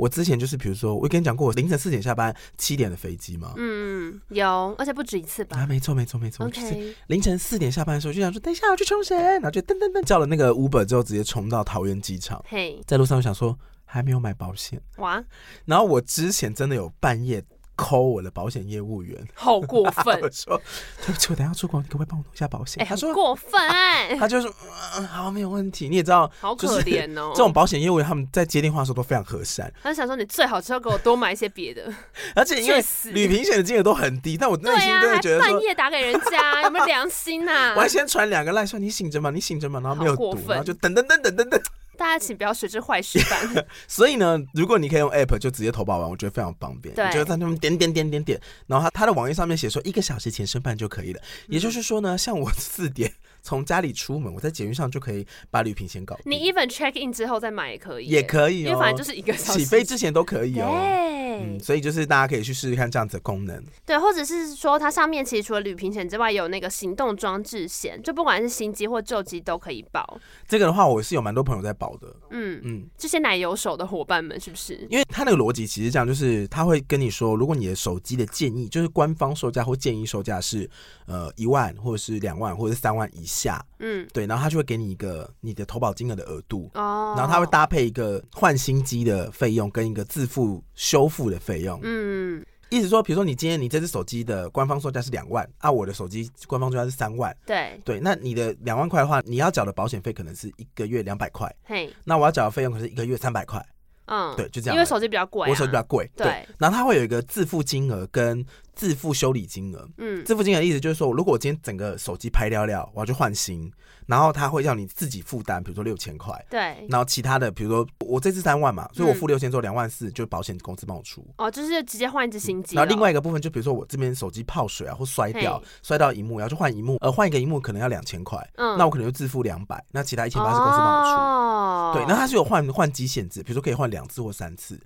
我之前就是比如说，我跟你讲过，我凌晨四点下班，七点的飞机嘛。嗯，有，而且不止一次吧？啊，没错，没错，没错。是凌晨四点下班的时候，就想说等一下我去冲绳，然后就噔噔噔叫了那个 Uber 之后，直接冲到桃园机场。嘿。在路上我想说还没有买保险哇，然后我之前真的有半夜 call 我的保险业务员，<laughs> 好过分！我说对不起，我等下出国，你可不可以帮我弄一下保险？他说过分，<laughs> 他就说嗯好没有问题。你也知道，好可怜 <laughs> 哦。这种保险业务员他们在接电话的时候都非常和善。他想说你最好是要给我多买一些别的，而且因为旅平险的金额都很低，但我内心真的觉得半夜打给人家有没有良心呐？我还先传两个赖说你醒着吗？你醒着吗？然后没有读，然后就等等等等等等。大家请不要学这坏习惯。<laughs> 所以呢，如果你可以用 App 就直接投保完，我觉得非常方便。对，你就在那边点点点点点，然后他他的网页上面写说一个小时前申办就可以了。嗯、也就是说呢，像我四点从家里出门，我在捷运上就可以把旅平险搞。你 even check in 之后再买也可以，也可以、哦，因为反正就是一个小时起飞之前都可以哦。对，嗯，所以就是大家可以去试试看这样子的功能。对，或者是说它上面其实除了旅平险之外，有那个行动装置险，就不管是新机或旧机都可以保。这个的话，我是有蛮多朋友在保的。嗯嗯，这些奶油手的伙伴们是不是？因为他那个逻辑其实这样，就是他会跟你说，如果你的手机的建议就是官方售价或建议售价是呃一万或者是两万或者是三万以下，嗯，对，然后他就会给你一个你的投保金额的额度哦，然后他会搭配一个换新机的费用跟一个自付修复的费用，嗯，意思说，比如说你今天你这只手机的官方售价是两万，啊，我的手机官方售价是三万，对对，那你的两万块的话，你要缴的保险费可能是一个月两百块，嘿，那我要缴的费用可是一个月三百块。嗯，对，就这样。因为手机比较贵，啊，我手机比较贵，对，对。然后它会有一个自付金额跟自付修理金额。嗯，自付金额的意思就是说，如果我今天整个手机拍掉了，我要去换新，然后他会让你自己负担，比如说六千块。对。然后其他的，比如说我这次三万嘛，所以我付六千之后两万四，就保险公司帮我出。哦，就是直接换一只新机，哦。然后另外一个部分，就比如说我这边手机泡水啊，或摔掉，摔到荧幕，要去换荧幕，呃，换一个荧幕可能要两千块。嗯。那我可能就自付两百，那其他一千八是公司帮我出。哦。对，那它是有换换机限制，比如说可以换两次或三次。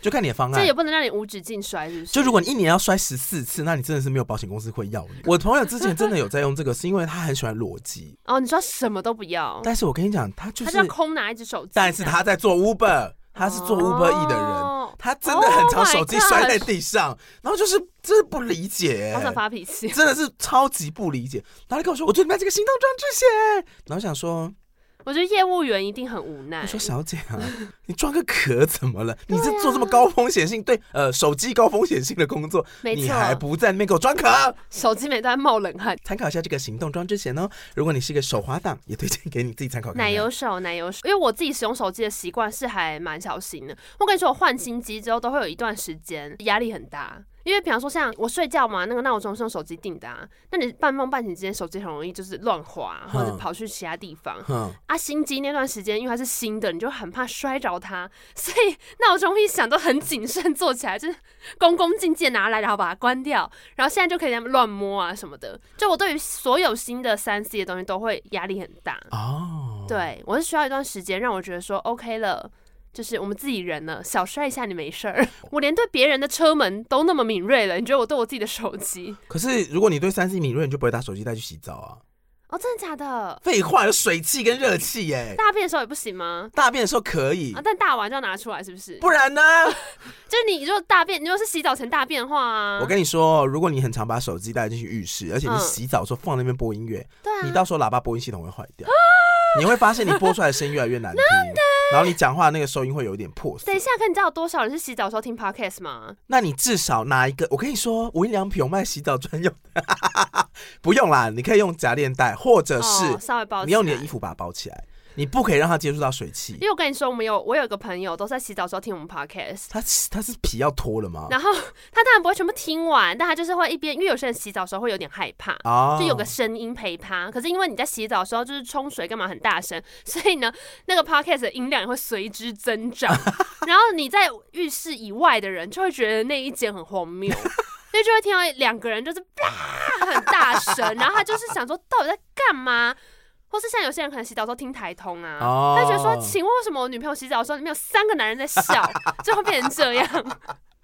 就看你的方案，这也不能让你无止境摔，是不是？就如果你一年要摔十四次，那你真的是没有保险公司会要你。<laughs> 我朋友之前真的有在用这个，是因为他很喜欢裸机。哦，你说什么都不要？但是我跟你讲，他就是他就空拿一只手机。但是他在做 Uber，他是做 Uber E 的人，哦、他真的很常手机摔在地上，哦、然后就是真的不理解，好想发脾气，真的是超级不理解。然后他跟我说，我最近买这个行动装置险，然后想说。我觉得业务员一定很无奈。我说小姐啊，你装个壳怎么了？<laughs> 你是做这么高风险性对呃手机高风险性的工作，你还不在那边给我装壳？手机每段冒冷汗。参考一下这个行动装之前哦。如果你是一个手滑党，也推荐给你自己参考看看。奶油手，奶油手，因为我自己使用手机的习惯是还蛮小心的。我跟你说，我换新机之后都会有一段时间压力很大。因为比方说，像我睡觉嘛，那个闹钟是用手机定的啊。那你半梦半醒之间，手机很容易就是乱滑，或者跑去其他地方。嗯。啊，新机那段时间，因为它是新的，你就很怕摔着它，所以 <laughs> 闹钟一响都很谨慎坐起来，就是恭恭敬敬拿来，然后把它关掉。然后现在就可以乱摸啊什么的。就我对于所有新的三 C 的东西都会压力很大。哦。对，我是需要一段时间让我觉得说 OK 了。就是我们自己人呢，小摔一下你没事儿。<laughs> 我连对别人的车门都那么敏锐了，你觉得我对我自己的手机？可是如果你对三 C 敏锐，你就不会打手机带去洗澡啊？哦，真的假的？废话，有水汽跟热气耶。大便的时候也不行吗？大便的时候可以啊，但大完就要拿出来，是不是？不然呢？<laughs> 就是你如果大便，你如果是洗澡前大便的话啊，我跟你说，如果你很常把手机带进去浴室，而且你洗澡的时候放那边播音乐，对啊，你到时候喇叭播音系统会坏掉，<laughs> 你会发现你播出来的声音越来越难听。然后你讲话那个收音会有一点破碎。等一下，可你知道有多少人是洗澡的时候听 podcast 吗？那你至少拿一个，我跟你说，无印良品有卖洗澡专用的，<laughs> 不用啦，你可以用夹链袋，或者是稍微包，你用你的衣服把它包起来。你不可以让他接触到水汽，因为我跟你说，我们有我有一个朋友都在洗澡的时候听我们 podcast，他他是皮要脱了吗？然后他当然不会全部听完，但他就是会一边，因为有些人洗澡的时候会有点害怕，哦、就有个声音陪他。可是因为你在洗澡的时候就是冲水干嘛很大声，所以呢，那个 podcast 的音量也会随之增长。<laughs> 然后你在浴室以外的人就会觉得那一间很荒谬，<laughs> 所以就会听到两个人就是啪很大声，然后他就是想说到底在干嘛？或是像有些人可能洗澡的时候听台通啊，他就觉得说，请问为什么我女朋友洗澡的时候里面有三个男人在笑，<laughs> 最后变成这样？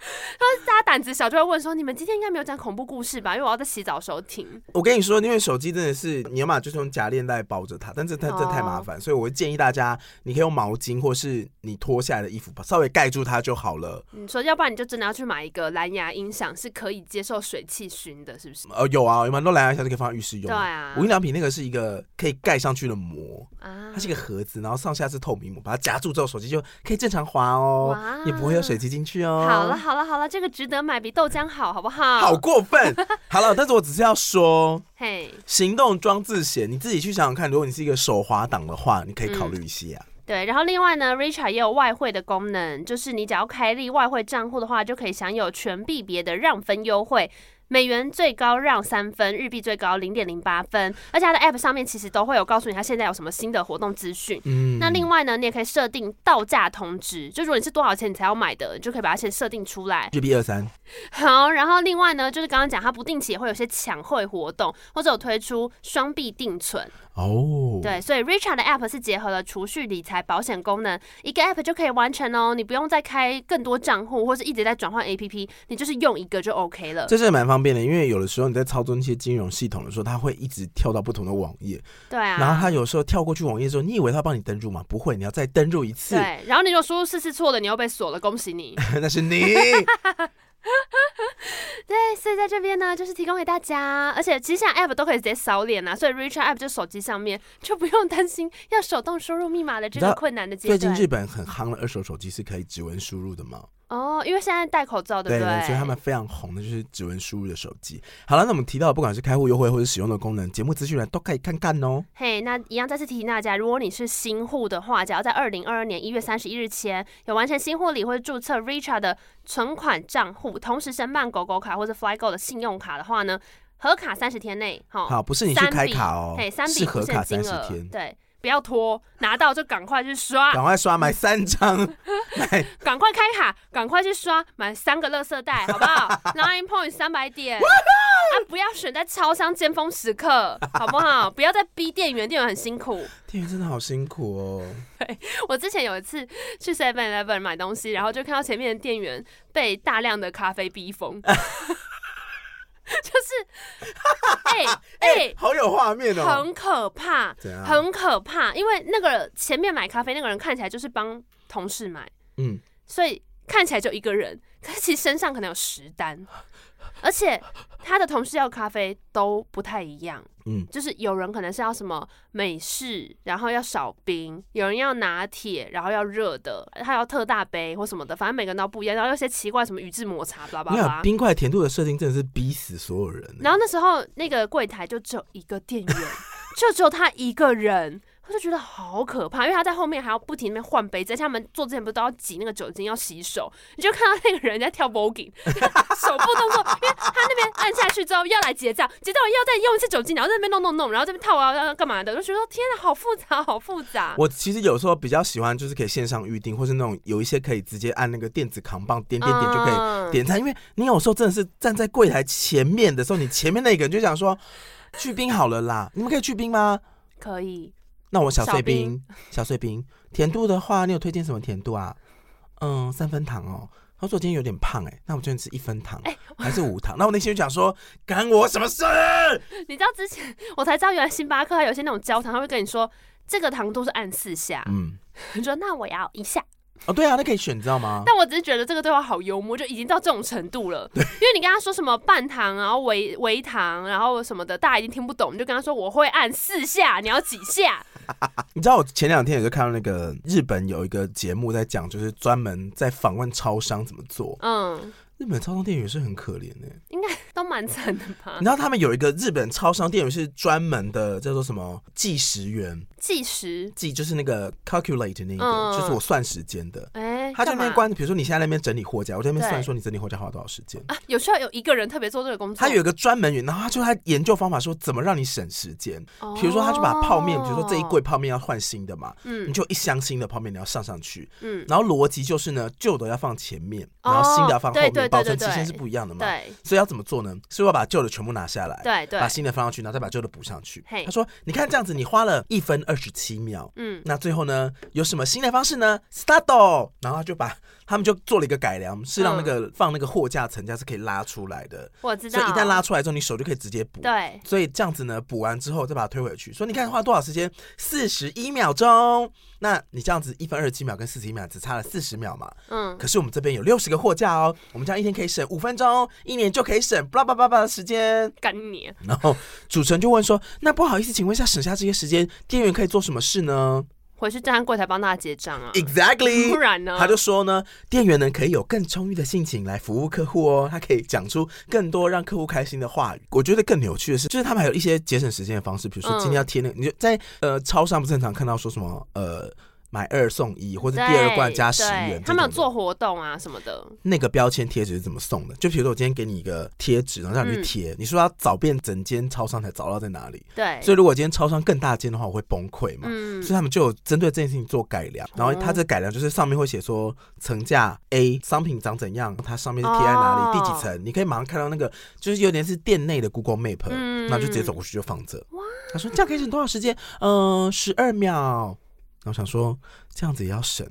<laughs> 他说大家胆子小，就会问说：“你们今天应该没有讲恐怖故事吧？”因为我要在洗澡的时候听。我跟你说，因为手机真的是你要嘛，就是用夹链袋包着它，但是它这太麻烦，所以我会建议大家，你可以用毛巾，或是你脱下来的衣服，稍微盖住它就好了。你说，要不然你就真的要去买一个蓝牙音响，是可以接受水汽熏的，是不是？呃，有啊，有蛮多蓝牙音响是可以放在浴室用。对啊，无印良品那个是一个可以盖上去的膜啊，它是一个盒子，然后上下是透明膜，把它夹住之后，手机就可以正常滑哦，也不会有水汽进去哦。好了，好了，好了，这个值得买比豆浆好，好不好？好过分！<laughs> 好了，但是我只是要说，嘿，行动装置险，你自己去想想看，如果你是一个手滑党的话，你可以考虑一下。嗯。对，然后另外呢，Richard 也有外汇的功能，就是你只要开立外汇账户的话，就可以享有全币别的让分优惠。美元最高让三分，日币最高零点零八分。而且它的 App 上面其实都会有告诉你它现在有什么新的活动资讯。嗯，那另外呢，你也可以设定到价通知，就如果你是多少钱你才要买的，你就可以把它先设定出来。日币二三。好，然后另外呢，就是刚刚讲它不定期也会有些抢汇活动，或者有推出双币定存。哦，oh. 对，所以 Richard 的 App 是结合了储蓄、理财、保险功能，一个 App 就可以完成哦。你不用再开更多账户，或是一直在转换 APP，你就是用一个就 OK 了。这是蛮方便的，因为有的时候你在操作那些金融系统的时候，它会一直跳到不同的网页。对啊。然后它有时候跳过去网页之后，你以为它帮你登入吗？不会，你要再登入一次。对。然后你如果输入四次错了，你又被锁了，恭喜你。<laughs> 那是你。<laughs> 对，所以在这边呢，就是提供给大家，而且其实现在 App 都可以直接扫脸啊，所以 Richart App 就手机上面就不用担心要手动输入密码的这个困难的阶段。最近日本很夯的二手手机是可以指纹输入的吗？哦，因为现在戴口罩，对不对？对，所以他们非常红的就是指纹输入的手机。好了，那我们提到不管是开户优惠或者使用的功能，节目资讯栏都可以看看哦。嘿，那一样再次提醒大家，如果你是新户的话，只要在二零二二年一月三十一日前有完成新户理或者注册 Richard 的存款账户，同时申办狗狗卡或者 FlyGo 的信用卡的话呢，合卡三十天内，好，不是你去开卡哦，嘿，三笔核卡三十天，对。不要拖，拿到就赶快去刷，赶快刷，买三张，买，<laughs> 赶快开卡，赶快去刷，买三个垃圾袋，好不好？<laughs> Nine point 三百点，啊，不要选在超商尖峰时刻，好不好？<laughs> 不要再逼店员，店员很辛苦，店员真的好辛苦哦。对，我之前有一次去 Seven Eleven 买东西，然后就看到前面的店员被大量的咖啡逼疯。<laughs> 就是，<laughs> 哎哎、好有画面哦，很可怕，样很可怕，因为那个前面买咖啡那个人看起来就是帮同事买，嗯，所以看起来就一个人，<laughs> 可是其实身上可能有十单。而且他的同事要咖啡都不太一样，嗯，就是有人可能是要什么美式，然后要少冰；有人要拿铁，然后要热的，他要特大杯或什么的，反正每个人都不一样。然后有些奇怪什么宇治抹茶，巴拉巴拉。冰块甜度的设定真的是逼死所有人。然后那时候那个柜台就只有一个店员，<laughs> 就只有他一个人。我就觉得好可怕，因为他在后面还要不停的换杯子，而且他们做之前不是都要挤那个酒精要洗手，你就看到那个人在跳 voguing，<laughs> 手部动作，因为他那边按下去之后要来结账，结账完要再用一次酒精，然后在那边弄弄弄，然后这边套啊要干嘛的，我就觉得天啊，好复杂，好复杂。我其实有时候比较喜欢就是可以线上预定，或是那种有一些可以直接按那个电子扛棒点点点就可以点餐，嗯、因为你有时候真的是站在柜台前面的时候，你前面那个人就想说去冰好了啦，你们可以去冰吗？可以。那我小碎冰，小碎冰，甜度的话，你有推荐什么甜度啊？<laughs> 嗯，三分糖哦。他说我今天有点胖哎，那我今天吃一分糖，哎，还是无糖？那我内心就讲说，干我什么事？<laughs> 你知道之前 <laughs> 我才知道，原来星巴克还有些那种焦糖，他会跟你说这个糖度是按四下。嗯，你说那我要一下。哦，对啊，那可以选，你知道吗？但我只是觉得这个对话好幽默，就已经到这种程度了。对，因为你跟他说什么半糖，然后微微糖，然后什么的，大家已经听不懂，你就跟他说我会按四下，你要几下？<laughs> 你知道我前两天也就看到那个日本有一个节目在讲，就是专门在访问超商怎么做。嗯。日本超商店员是很可怜的，应该都蛮惨的吧？你知道他们有一个日本超商店员是专门的叫做什么计时员？计时计就是那个 calculate 那个，嗯、就是我算时间的。哎、欸，他就那边关，比如说你现在那边整理货架，我在那边算说你整理货架花了多少时间啊？有需要有一个人特别做这个工作？他有一个专门员，然后他就他研究方法说怎么让你省时间。哦、比如说他就把泡面，比如说这一柜泡面要换新的嘛，嗯，你就一箱新的泡面你要上上去，嗯，然后逻辑就是呢，旧的要放前面，然后新的要放后面。保存期限是不一样的嘛？对，所以要怎么做呢？是要把旧的全部拿下来，对对，把新的放上去，然后再把旧的补上去。他说：“你看这样子，你花了一分二十七秒。嗯，那最后呢，有什么新的方式呢？Start，然后他就把他们就做了一个改良，是让那个放那个货架层架是可以拉出来的。我知道，所以一旦拉出来之后，你手就可以直接补。对，所以这样子呢，补完之后再把它推回去。说你看花多少时间？四十一秒钟。那你这样子一分二十七秒跟四十一秒只差了四十秒嘛？嗯，可是我们这边有六十个货架哦，我们这样一天可以省五分钟，一年就可以省巴拉巴拉巴拉的时间。干你！然后主持人就问说：“那不好意思，请问一下，省下这些时间，店员可以做什么事呢？”回去站在柜台帮大家结账啊。Exactly。不然呢？他就说呢，店员呢可以有更充裕的性情来服务客户哦，他可以讲出更多让客户开心的话语。我觉得更有趣的是，就是他们还有一些节省时间的方式，比如说今天要贴那个，嗯、你就在呃超商不正常看到说什么呃。买二送一，或者第二罐加十元。他们有做活动啊什么的。那个标签贴纸是怎么送的？就比如说我今天给你一个贴纸，然后让你去贴，嗯、你说要找遍整间超商才找到在哪里。对。所以如果今天超商更大间的话，我会崩溃嘛。嗯。所以他们就有针对这件事情做改良，然后它这改良就是上面会写说层价 A 商品长怎样，它上面是贴在哪里，哦、第几层，你可以马上看到那个，就是有点是店内的 Google Map，嗯，那就直接走过去就放着。哇。他说这样可以省多少时间？嗯、呃，十二秒。然后想说，这样子也要省。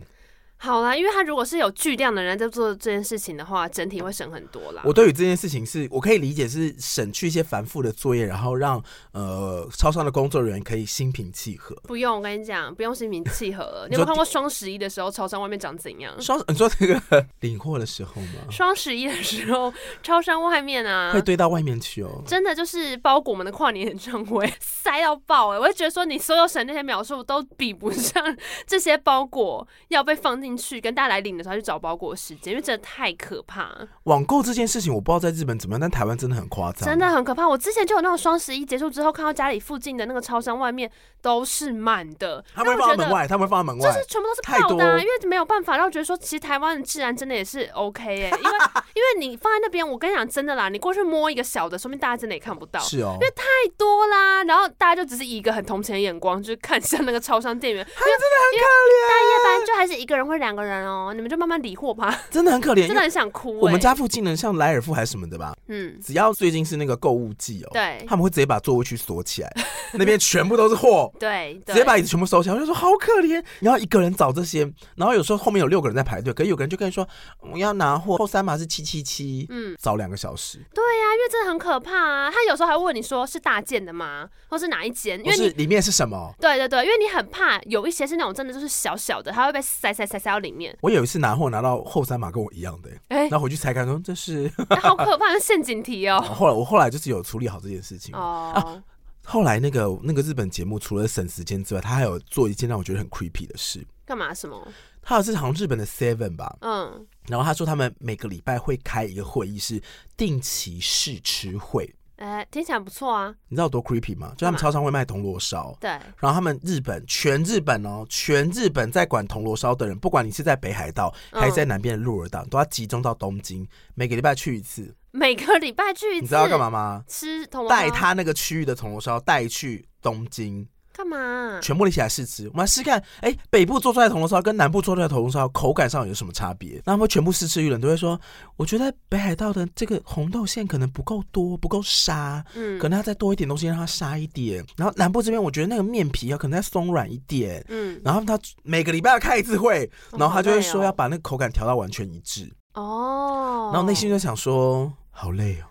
好啦，因为他如果是有巨量的人在做这件事情的话，整体会省很多啦。我对于这件事情是我可以理解，是省去一些繁复的作业，然后让呃超商的工作人员可以心平气和。不用，我跟你讲，不用心平气和了。你有看过双十一的时候，超商外面长怎样？双你说那个领货的时候吗？双十一的时候，超商外面啊，会堆到外面去哦。真的就是包裹我们的跨年演唱会塞到爆哎！我就觉得说，你所有省那些描述都比不上这些包裹要被放进。去跟大家来领的时候去找包裹时间，因为真的太可怕。网购这件事情我不知道在日本怎么样，但台湾真的很夸张，真的很可怕。我之前就有那种双十一结束之后，看到家里附近的那个超商外面都是满的。他们会放在门外，他们会放在门外，就是全部都是爆的，啊，因为没有办法。然后觉得说，其实台湾的治安真的也是 OK 哎，欸，因为 <laughs> 因为你放在那边，我跟你讲真的啦，你过去摸一个小的，说明大家真的也看不到，是哦，因为太多啦。然后大家就只是以一个很同情的眼光，就是看向那个超商店员，他真的很可怜。大夜班就还是一个人或两个人哦，你们就慢慢理货吧。<laughs> 真的很可怜，真的很想哭。我们家附近的像莱尔富还是什么的吧，嗯，只要最近是那个购物季哦，对，他们会直接把座位区锁起来，<laughs> 那边全部都是货，对，直接把椅子全部收起来。我就说好可怜，你要一个人找这些，然后有时候后面有六个人在排队，可是有个人就跟你说我要拿货，后三码是七七七，嗯，找两个小时。对呀、啊，因为真的很可怕啊。他有时候还问你说是大件的吗，或是哪一间？因为是里面是什么？对对对，因为你很怕有一些是那种真的就是小小的，它会被塞塞塞塞到里面。我有一次拿货拿到后三码跟我一样的，哎、欸，然后回去拆开说这是、欸，好可怕的陷阱题哦。后来我后来就是有处理好这件事情哦。啊后来那个那个日本节目除了省时间之外，他还有做一件让我觉得很 creepy 的事。干嘛？什么？他好像是好像日本的 Seven 吧。嗯。然后他说他们每个礼拜会开一个会议，是定期试吃会。哎、欸，听起来不错啊。你知道有多 creepy 吗？就他们超商会卖铜锣烧。对。然后他们日本全日本哦，全日本在管铜锣烧的人，不管你是在北海道还是在南边的鹿儿岛，嗯、都要集中到东京，每个礼拜去一次。每个礼拜去一次，你知道要干嘛吗？吃铜锣烧，带他那个区域的铜锣烧带去东京干嘛？全部一起来试吃，我们来试看，哎、欸，北部做出来的铜锣烧跟南部做出来的铜锣烧口感上有什么差别？那他们全部试吃一轮都会说，我觉得北海道的这个红豆馅可能不够多，不够沙，嗯，可能要再多一点东西让它沙一点。然后南部这边我觉得那个面皮要可能再松软一点，嗯，然后他每个礼拜要开一次会，然后他就会说要把那个口感调到完全一致。哦，然后内心就想说。好累哦。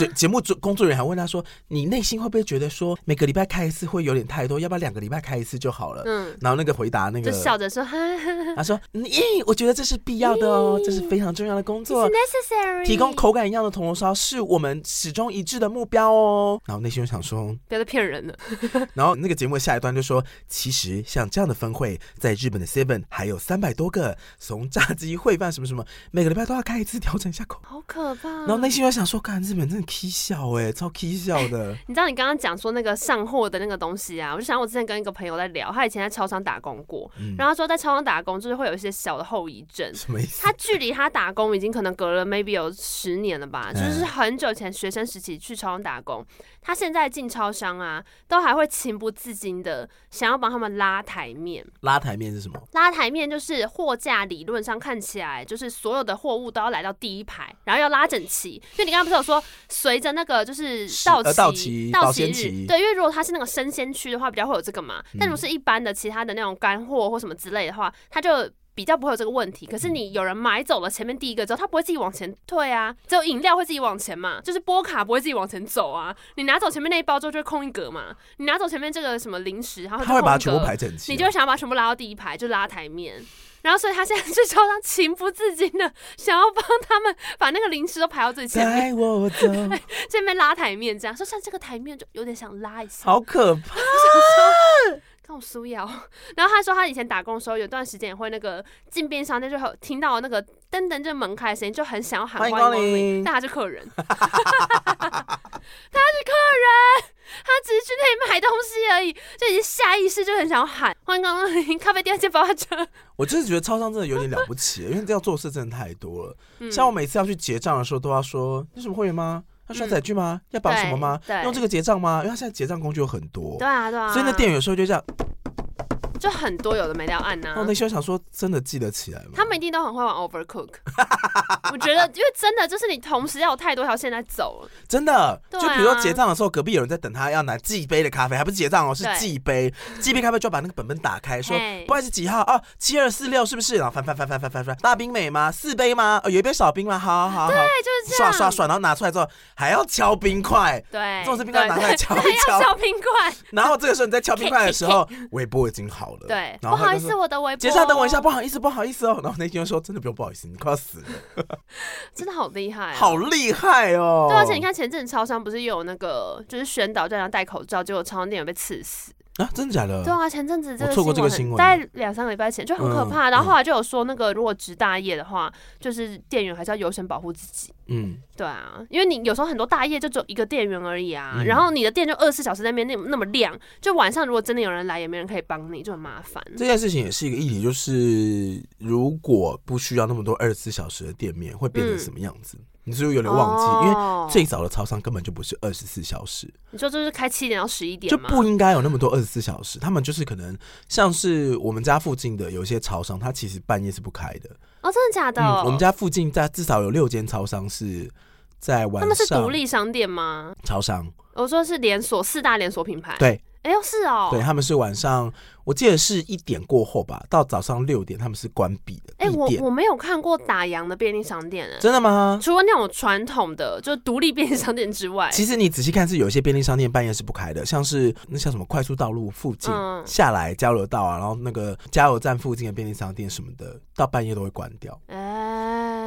节节目工作人员还问他说：“你内心会不会觉得说每个礼拜开一次会有点太多？要不要两个礼拜开一次就好了？”嗯，然后那个回答那个就笑着说：“哈哈他说，咦，我觉得这是必要的哦，这是非常重要的工作，necessary。提供口感一样的铜锣烧是我们始终一致的目标哦。”然后内心就想说：“不要再骗人了。<laughs> ”然后那个节目下一段就说：“其实像这样的分会，在日本的 Seven 还有三百多个，从炸鸡、烩饭什么什么，每个礼拜都要开一次，调整一下口，好可怕。”然后内心就想说：“干日本真的。”踢笑哎，超踢笑的。你知道你刚刚讲说那个上货的那个东西啊，我就想我之前跟一个朋友在聊，他以前在超商打工过，嗯、然后他说在超商打工就是会有一些小的后遗症。什么意思？他距离他打工已经可能隔了 maybe 有十年了吧，就是很久前学生时期去超商打工。他现在进超商啊，都还会情不自禁的想要帮他们拉台面。拉台面是什么？拉台面就是货架理论上看起来就是所有的货物都要来到第一排，然后要拉整齐。因为你刚刚不是有说随着那个就是到期到期到期日，对，因为如果它是那个生鲜区的话，比较会有这个嘛。但如果是一般的其他的那种干货或什么之类的话，它就。比较不会有这个问题，可是你有人买走了前面第一个之后，他不会自己往前退啊，只有饮料会自己往前嘛，就是波卡不会自己往前走啊。你拿走前面那一包之后就会空一格嘛，你拿走前面这个什么零食，然后他会把它全部排整齐，你就会想要把它全部拉到第一排，就拉台面。然后所以他现在去超常情不自禁的想要帮他们把那个零食都排到最前面，带我走，<laughs> 这边拉台面这样，说像这个台面就有点想拉一下，好可怕。我苏瑶，然后他说他以前打工的时候，有段时间也会那个进便商店，就会听到那个噔噔就门开的声音，就很想要喊欢迎光临，但他是客人，<laughs> 他是客人，他只是去那里买东西而已，就已经下意识就很想喊欢迎光临咖啡店接包车。我真的觉得超商真的有点了不起，因为这要做事真的太多了。<laughs> 嗯、像我每次要去结账的时候，都要说有什么会员吗？要刷载具吗？嗯、要绑什么吗？用这个结账吗？因为他现在结账工具有很多。对啊，对啊。所以那店员有时候就这样。就很多有的没料按呐、啊。哦，那些我想说，真的记得起来吗？他们一定都很会玩 Overcook。<laughs> 我觉得，因为真的就是你同时要有太多条线在走了。真的，啊、就比如说结账的时候，隔壁有人在等他要拿寄杯的咖啡，还不是结账哦，是寄杯。<laughs> 寄杯咖啡就要把那个本本打开，说不好意思几号啊？七二四六是不是？然后翻翻翻翻翻翻翻，大冰美吗？四杯吗？哦，有一杯少冰吗？好好好，好，对，就是这样。刷刷刷，然后拿出来之后还要敲冰块。对，这种是冰块拿出来敲一敲。敲冰块。<laughs> 然后这个时候你在敲冰块的时候，微波已经好了。对。不好意思，我的微博。结账等我一下，不好意思，不好意思哦。然后那天说，真的不用不好意思，你快要死了。<laughs> 真的好厉害，好厉害哦。对，而且你看前阵子超商不是有那个，就是宣导叫人戴口罩，结果超商店员被刺死。啊，真的假的？对啊，前阵子这个错过这个新闻，大概两三个礼拜前就很可怕。然后后来就有说，那个如果值大夜的话，就是店员还是要优先保护自己。嗯，对啊，因为你有时候很多大夜就只有一个店员而已啊，然后你的店就二十四小时在那边那那么亮，就晚上如果真的有人来，也没人可以帮你，就很麻烦。这件事情也是一个议题，就是如果不需要那么多二十四小时的店面，会变成什么样子？你是不是有点忘记？哦、因为最早的超商根本就不是二十四小时。你说就是开七点到十一点，就不应该有那么多二十四小时。他们就是可能像是我们家附近的有一些超商，它其实半夜是不开的。哦，真的假的？嗯、我们家附近在至少有六间超商是在晚上。他们是独立商店吗？超商。我说是连锁，四大连锁品牌。对。哎呦，是哦，对，他们是晚上，我记得是一点过后吧，到早上六点他们是关闭的。哎，我我没有看过打烊的便利商店，真的吗？除了那种传统的就独立便利商店之外，其实你仔细看是有一些便利商店半夜是不开的，像是那像什么快速道路附近、嗯、下来交流道啊，然后那个加油站附近的便利商店什么的，到半夜都会关掉。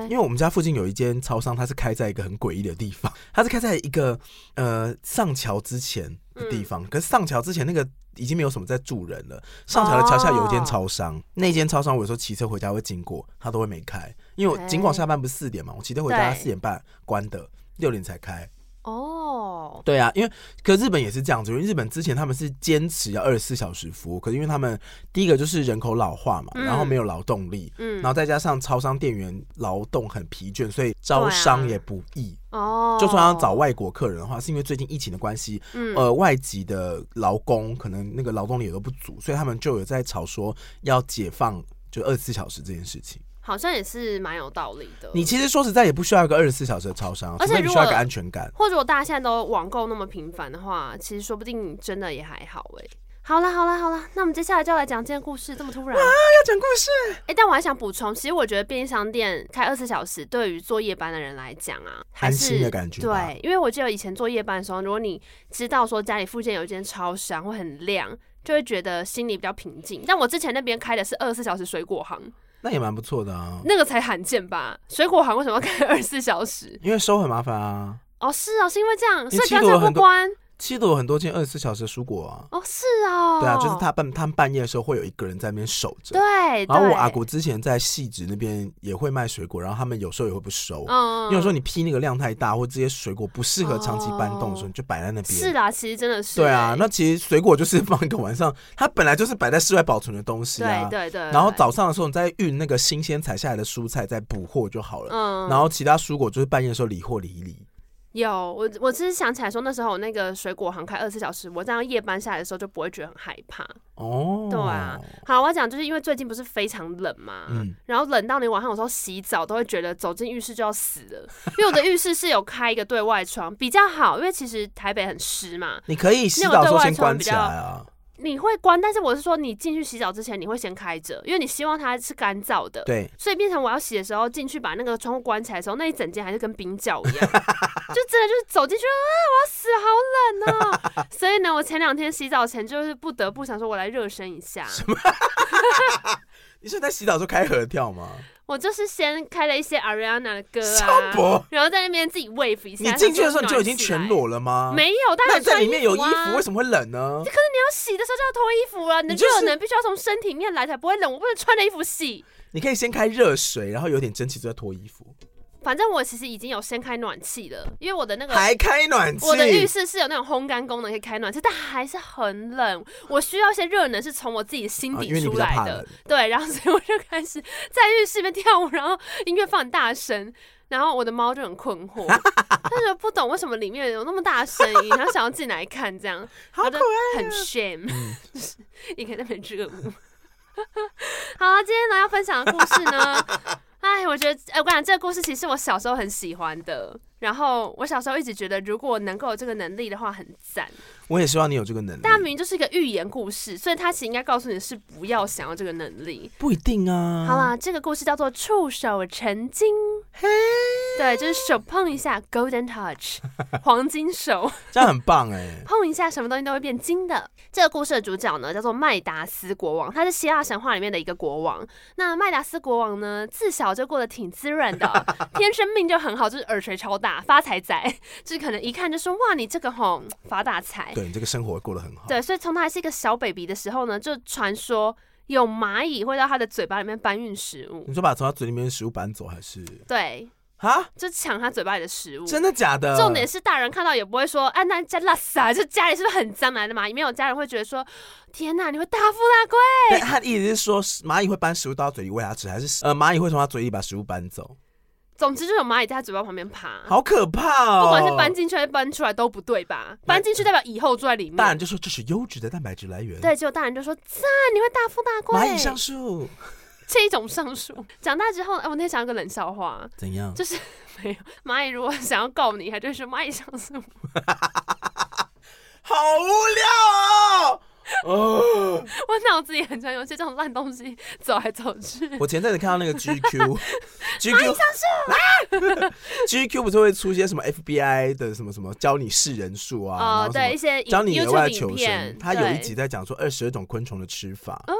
因为我们家附近有一间超商，它是开在一个很诡异的地方，<laughs> 它是开在一个呃上桥之前的地方。嗯、可是上桥之前那个已经没有什么在住人了。上桥的桥下有一间超商，哦、那间超商我有时候骑车回家会经过，它都会没开。因为我尽管下班不是四点嘛，我骑车回家四点半关的，六点才开。哦，对啊，因为可日本也是这样子，因为日本之前他们是坚持要二十四小时服务，可是因为他们第一个就是人口老化嘛，嗯、然后没有劳动力，嗯，然后再加上超商店员劳动很疲倦，所以招商也不易。哦，就算要找外国客人的话，是因为最近疫情的关系，嗯，呃，外籍的劳工可能那个劳动力也都不足，所以他们就有在吵说要解放就二十四小时这件事情。好像也是蛮有道理的。你其实说实在也不需要一个二十四小时的超商，而且你需要一个安全感。或者我大家现在都网购那么频繁的话，其实说不定真的也还好哎。好了好了好了，那我们接下来就要来讲这件故事。这么突然啊，要讲故事？哎、欸，但我还想补充，其实我觉得便利商店开二十四小时，对于做夜班的人来讲啊，还是安心的感觉。对，因为我记得以前做夜班的时候，如果你知道说家里附近有一间超商会很亮，就会觉得心里比较平静。但我之前那边开的是二十四小时水果行。那也蛮不错的啊，那个才罕见吧？水果行为什么要开 <laughs> 二十四小时？因为收很麻烦啊。哦，是哦，是因为这样，所以干脆不关。七朵有很多间二十四小时的蔬果啊！哦，是哦，对啊，就是他半他们半夜的时候会有一个人在那边守着。对，然后我阿姑之前在汐止那边也会卖水果，然后他们有时候也会不收，嗯，因为有时候你批那个量太大，或这些水果不适合长期搬动的时候，你就摆在那边。是啊，其实真的是。对啊，那其实水果就是放一个晚上，它本来就是摆在室外保存的东西啊。对对对。然后早上的时候你再运那个新鲜采下来的蔬菜再补货就好了。嗯。然后其他蔬果就是半夜的时候理货理一理。有我，我只是想起来说，那时候我那个水果行开二十四小时，我这样夜班下来的时候就不会觉得很害怕。哦，对啊。好，我要讲就是因为最近不是非常冷嘛，嗯，然后冷到你晚上有时候洗澡都会觉得走进浴室就要死了，因为我的浴室是有开一个对外窗比较好，因为其实台北很湿嘛，你可以洗澡的时候先关起来啊。你会关，但是我是说，你进去洗澡之前，你会先开着，因为你希望它是干燥的。对，所以变成我要洗的时候进去把那个窗户关起来的时候，那一整间还是跟冰窖一样，<laughs> 就真的就是走进去啊，我要死，好冷啊！<laughs> 所以呢，我前两天洗澡前就是不得不想说，我来热身一下。什么？<laughs> 你是在洗澡时候开合跳吗？我就是先开了一些 Ariana 的歌啊，伯然后在那边自己 wave 一下。你进去的时候你就已经全裸了吗？没有，但是、啊、在里面有衣服，为什么会冷呢？可是你要洗的时候就要脱衣服了，你的热能必须要从身体里面来才不会冷，我不能穿着衣服洗。你可以先开热水，然后有点蒸汽就再脱衣服。反正我其实已经有先开暖气了，因为我的那个还开暖气，我的浴室是有那种烘干功能可以开暖气，但还是很冷。我需要一些热能是从我自己心底出来的，哦、对，然后所以我就开始在浴室里面跳舞，然后音乐放很大声，然后我的猫就很困惑，<laughs> 它就不懂为什么里面有那么大声音，然后想要进来看，这样好可爱，很 shame，就是 <laughs> 你可以在那边热舞。<laughs> 好了，今天呢要分享的故事呢。哎，我觉得，哎，我跟你讲，这个故事其实我小时候很喜欢的。然后我小时候一直觉得，如果能够有这个能力的话，很赞。我也希望你有这个能力。大明明就是一个寓言故事，所以他其实应该告诉你是不要想要这个能力。不一定啊。好啦，这个故事叫做触手成金。嘿，对，就是手碰一下，Golden Touch，<laughs> 黄金手，这样很棒哎。碰一下，什么东西都会变金的。这个故事的主角呢，叫做麦达斯国王，他是希腊神话里面的一个国王。那麦达斯国王呢，自小就过得挺滋润的，<laughs> 天生命就很好，就是耳垂超大，发财仔，就是可能一看就说哇，你这个吼发大财。对，你这个生活过得很好。对，所以从他还是一个小 baby 的时候呢，就传说有蚂蚁会到他的嘴巴里面搬运食物。你说把从他嘴里面的食物搬走，还是？对。啊！就抢他嘴巴里的食物，真的假的？重点是大人看到也不会说，哎，那家拉撒，就家里是不是很脏来的蚂蚁？没有家人会觉得说，天哪，你会大富大贵。他的意思是说，蚂蚁会搬食物到嘴里喂他吃，还是呃，蚂蚁会从他嘴里把食物搬走？总之就有蚂蚁在他嘴巴旁边爬，好可怕哦！不管是搬进去还是搬出来都不对吧？搬进去代表以后住在里面。大人就说这是优质的蛋白质来源。对，结果大人就说赞，你会大富大贵。蚂蚁上树，这一种上树。长大之后，哎，我那天想到个冷笑话，怎样？就是 <laughs> 没有蚂蚁如果想要告你，还就是蚂蚁上树，<laughs> 好无聊哦。<laughs> 哦，我脑子里很常有些这种烂东西走来走去。我前阵子看到那个 GQ，GQ 啊，GQ 不是会出一些什么 FBI 的什么什么教你识人数啊？哦，对，一些教你额外求生。他有一集在讲说二十二种昆虫的吃法。哦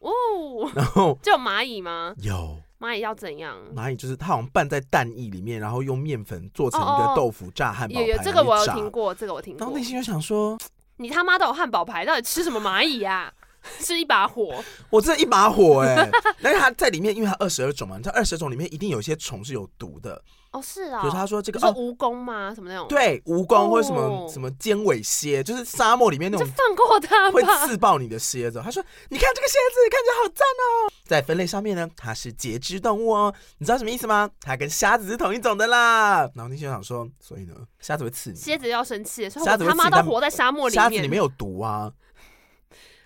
哦，<laughs> 然后就有蚂蚁吗？有蚂蚁要怎样？蚂蚁就是它好像拌在蛋液里面，然后用面粉做成一个豆腐炸汉堡。有有，这个我有听过，这个我听过。然后内心就想说。你他妈都有汉堡排，到底吃什么蚂蚁呀？<laughs> 是一把火，我这一把火哎、欸！但是它在里面，因为它二十二种嘛，你知道二十二种里面一定有一些虫是有毒的哦，是啊。比如他说这个，是蜈蚣吗？什么那种？对，蜈蚣或者什么什么尖尾蝎，就是沙漠里面那种。就放过它会刺爆你的蝎子。他说：“你看这个蝎子，看起来好赞哦。”在分类上面呢，它是节肢动物哦。你知道什么意思吗？它跟虾子是同一种的啦。然后那些人想说，所以呢，虾子会刺你。蝎子要生气，说：“我他妈都活在沙漠里面。”虾子里面有毒啊。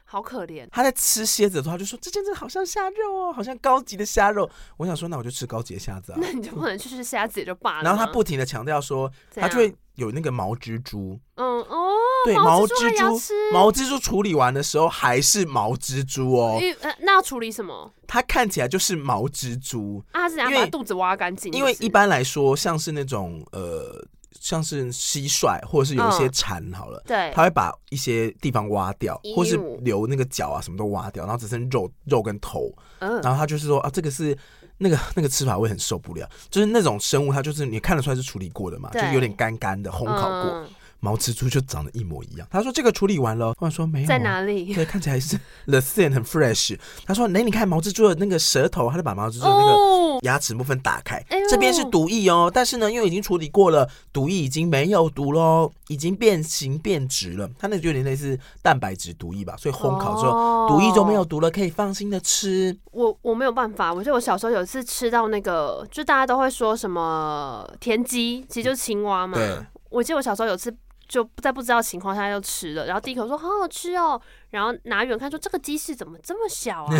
好可怜，他在吃蝎子的时候，他就说：“这真的好像虾肉哦，好像高级的虾肉。”我想说，那我就吃高级的虾子啊。那你就不能去吃虾子也就罢了。然后他不停的强调说，他就会有那个毛蜘蛛。嗯哦，对，毛蜘蛛，毛蜘蛛处理完的时候还是毛蜘蛛哦。那要处理什么？它看起来就是毛蜘蛛啊，是怎样把肚子挖干净？因为一般来说，像是那种呃。像是蟋蟀，或者是有一些蝉，好了，对，它会把一些地方挖掉，或是留那个脚啊，什么都挖掉，然后只剩肉肉跟头。然后他就是说啊，这个是那个 <laughs> 那个吃法，我也很受不了。就是那种生物，它就是你看得出来是处理过的嘛，就有点干干的，烘烤过。毛蜘蛛就长得一模一样。他说这个处理完了，或者说没有在哪里？<laughs> 对，看起来是 the same 很 fresh。他说，哎，你看毛蜘蛛的那个舌头，他就把毛蜘蛛的那个牙齿部分打开，这边是毒液哦。但是呢，因为已经处理过了，毒液已经没有毒喽，已经变形变质了。它那就有点类似蛋白质毒液吧，所以烘烤之后，毒液就没有毒了，可以放心的吃。我我没有办法，我记得我小时候有一次吃到那个，就大家都会说什么田鸡，其实就是青蛙嘛。对，我记得我小时候有次。就在不知道情况下就吃了，然后第一口说好好吃哦，然后拿远看说这个鸡翅怎么这么小啊？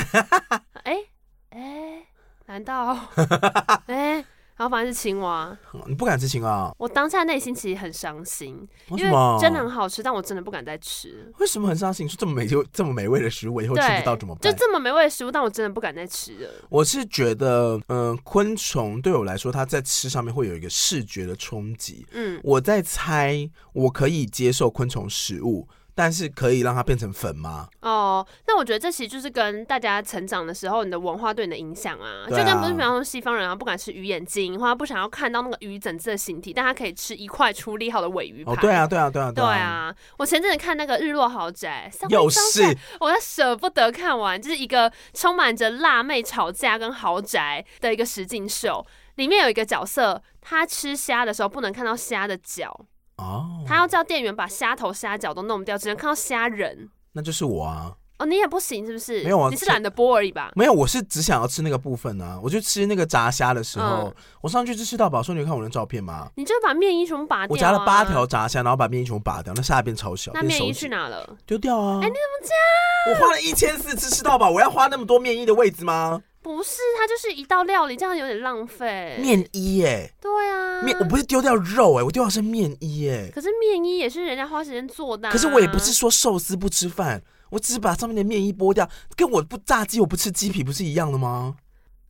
哎 <laughs> 哎、欸，难道 <laughs> 哎？欸然后反正是青蛙，你不敢吃青蛙？我当下内心其实很伤心？因为真的很好吃，但我真的不敢再吃。为什么很伤心？说这么美就这么美味的食物，我以后吃不到怎么办？就这么美味的食物，但我真的不敢再吃了。我是觉得，嗯、呃，昆虫对我来说，它在吃上面会有一个视觉的冲击。嗯，我在猜，我可以接受昆虫食物。但是可以让它变成粉吗？哦，那我觉得这其实就是跟大家成长的时候，你的文化对你的影响啊，啊就跟不是比方说西方人啊，不敢吃鱼眼睛，或者不想要看到那个鱼整只的形体，但他可以吃一块处理好的尾鱼排。哦，对啊，对啊，对啊，对啊。我前阵子看那个《日落豪宅》，又是我在舍不得看完，就是一个充满着辣妹吵架跟豪宅的一个实境秀。里面有一个角色，他吃虾的时候不能看到虾的脚哦，他要叫店员把虾头虾脚都弄掉，只能看到虾仁。那就是我啊。哦，你也不行是不是？没有啊，你是懒得剥而已吧？没有，我是只想要吃那个部分啊。我就吃那个炸虾的时候，嗯、我上去就吃到饱。说你有看我的照片吗？你就把面衣全部拔掉、啊。我夹了八条炸虾，然后把面衣全部拔掉，那虾变超小。那面衣去哪了？丢掉啊！哎、欸，你怎么这样？我花了一千四吃吃到饱，我要花那么多面衣的位置吗？不是，它就是一道料理，这样有点浪费。面衣耶？对啊，面我不是丢掉肉哎，我丢掉是面衣耶。可是面衣也是人家花时间做的、啊。可是我也不是说寿司不吃饭。我只是把上面的面衣剥掉，跟我不炸鸡我不吃鸡皮不是一样的吗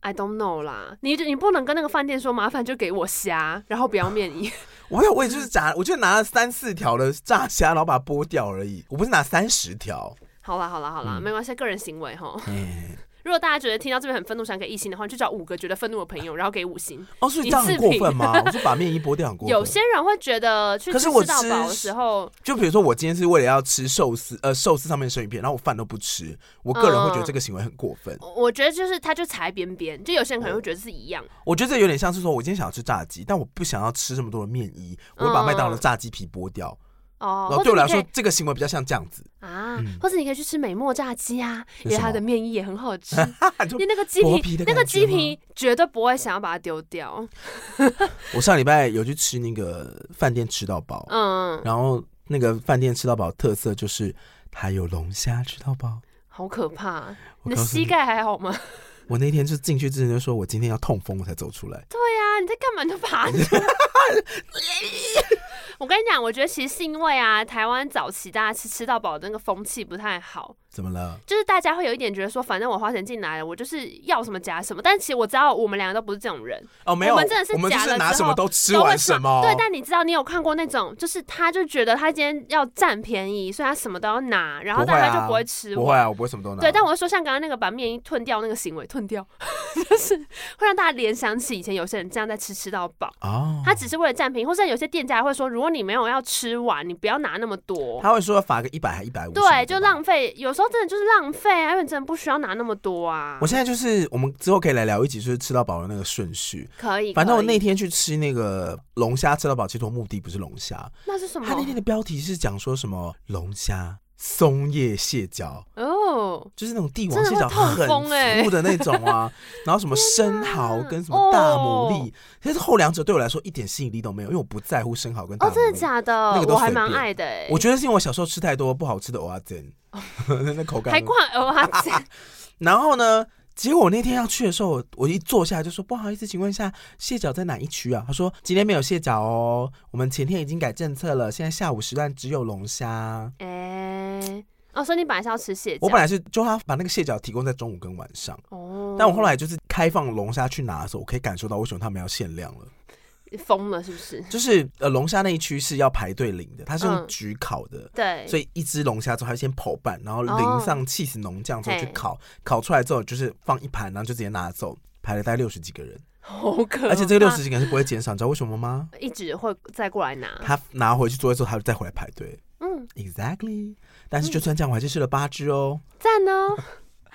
？I don't know 啦，你你不能跟那个饭店说麻烦就给我虾，然后不要面衣。<laughs> 我有，我也就是炸，我就拿了三四条的炸虾，然后把它剥掉而已。我不是拿三十条。好啦好啦好啦，嗯、没关系，个人行为哈。如果大家觉得听到这边很愤怒，想给一星的话，就找五个觉得愤怒的朋友，然后给五星。哦，所以这样很过分吗？<laughs> 我就把面衣剥掉很过分。有些人会觉得去吃到饱的时候，就比如说我今天是为了要吃寿司，呃，寿司上面的生鱼片，然后我饭都不吃，我个人会觉得这个行为很过分。嗯、我觉得就是他就踩边边，就有些人可能会觉得是一样。我觉得这有点像是说，我今天想要吃炸鸡，但我不想要吃这么多的面衣，我会把麦当劳的炸鸡皮剥掉。哦，然后对我来说，这个行为比较像这样子啊，或者你可以去吃美墨炸鸡啊，因为它的面衣也很好吃，<laughs> 因为那个鸡皮，那个鸡皮绝对不会想要把它丢掉。<laughs> 我上礼拜有去吃那个饭店吃到饱，嗯，然后那个饭店吃到饱特色就是它有龙虾吃到饱，好可怕！你的膝盖还好吗？<laughs> 我那天就进去之前就说我今天要痛风我才走出来。对呀，你在干嘛？你就爬。我跟你讲，我觉得其实是因为啊，台湾早期大家吃吃到饱的那个风气不太好。怎么了？就是大家会有一点觉得说，反正我花钱进来了，我就是要什么夹什么。但其实我知道，我们两个都不是这种人。哦，没有，我们真的是夹了之后拿什么都吃完什么。对，但你知道，你有看过那种，就是他就觉得他今天要占便宜，所以他什么都要拿，然后大家就不会吃完。不会啊，我不会什么都拿。对，但我会说，像刚刚那个把面衣吞掉那个行为，吞掉，<laughs> 就是会让大家联想起以前有些人这样在吃吃到饱。哦。他只是为了占便宜，或者有些店家会说，如果你没有要吃完，你不要拿那么多。他会说罚个一百还一百五。对，就浪费。有时候真的就是浪费。啊，因为真的不需要拿那么多啊。我现在就是，我们之后可以来聊一集，就是吃到饱的那个顺序。可以。反正我那天去吃那个龙虾吃到饱，其实我目的不是龙虾。那是什么？他那天的标题是讲说什么龙虾、松叶蟹脚哦，就是那种帝王蟹脚很粗的那种啊。<laughs> 然后什么生蚝跟什么大牡蛎，其实后两者对我来说一点吸引力都没有，因为我不在乎生蚝跟大牡蛎。哦，真的假的？那个都我还蛮爱的。我觉得是因为我小时候吃太多不好吃的蚵仔煎。<laughs> 那口感还怪蚵仔，<laughs> 然后呢？结果我那天要去的时候，我一坐下来就说：“不好意思，请问一下蟹脚在哪一区啊？”他说：“今天没有蟹脚哦，我们前天已经改政策了，现在下午时段只有龙虾。”哎，哦，所以你本来是要吃蟹脚？我本来是就他把那个蟹脚提供在中午跟晚上哦，但我后来就是开放龙虾去拿的时候，我可以感受到为什么他们要限量了。疯了是不是？就是呃，龙虾那一区是要排队领的，它是用焗烤的，嗯、对，所以一只龙虾之后，它先剖半，然后淋上起司浓酱之后去烤，哦、烤出来之后就是放一盘，然后就直接拿走，排了大概六十几个人，好可怕，而且这个六十几个人是不会减少，你知道为什么吗？一直会再过来拿，他拿回去做一做，他就再回来排队，嗯，exactly，但是就算这样，我还是吃了八只哦，赞哦。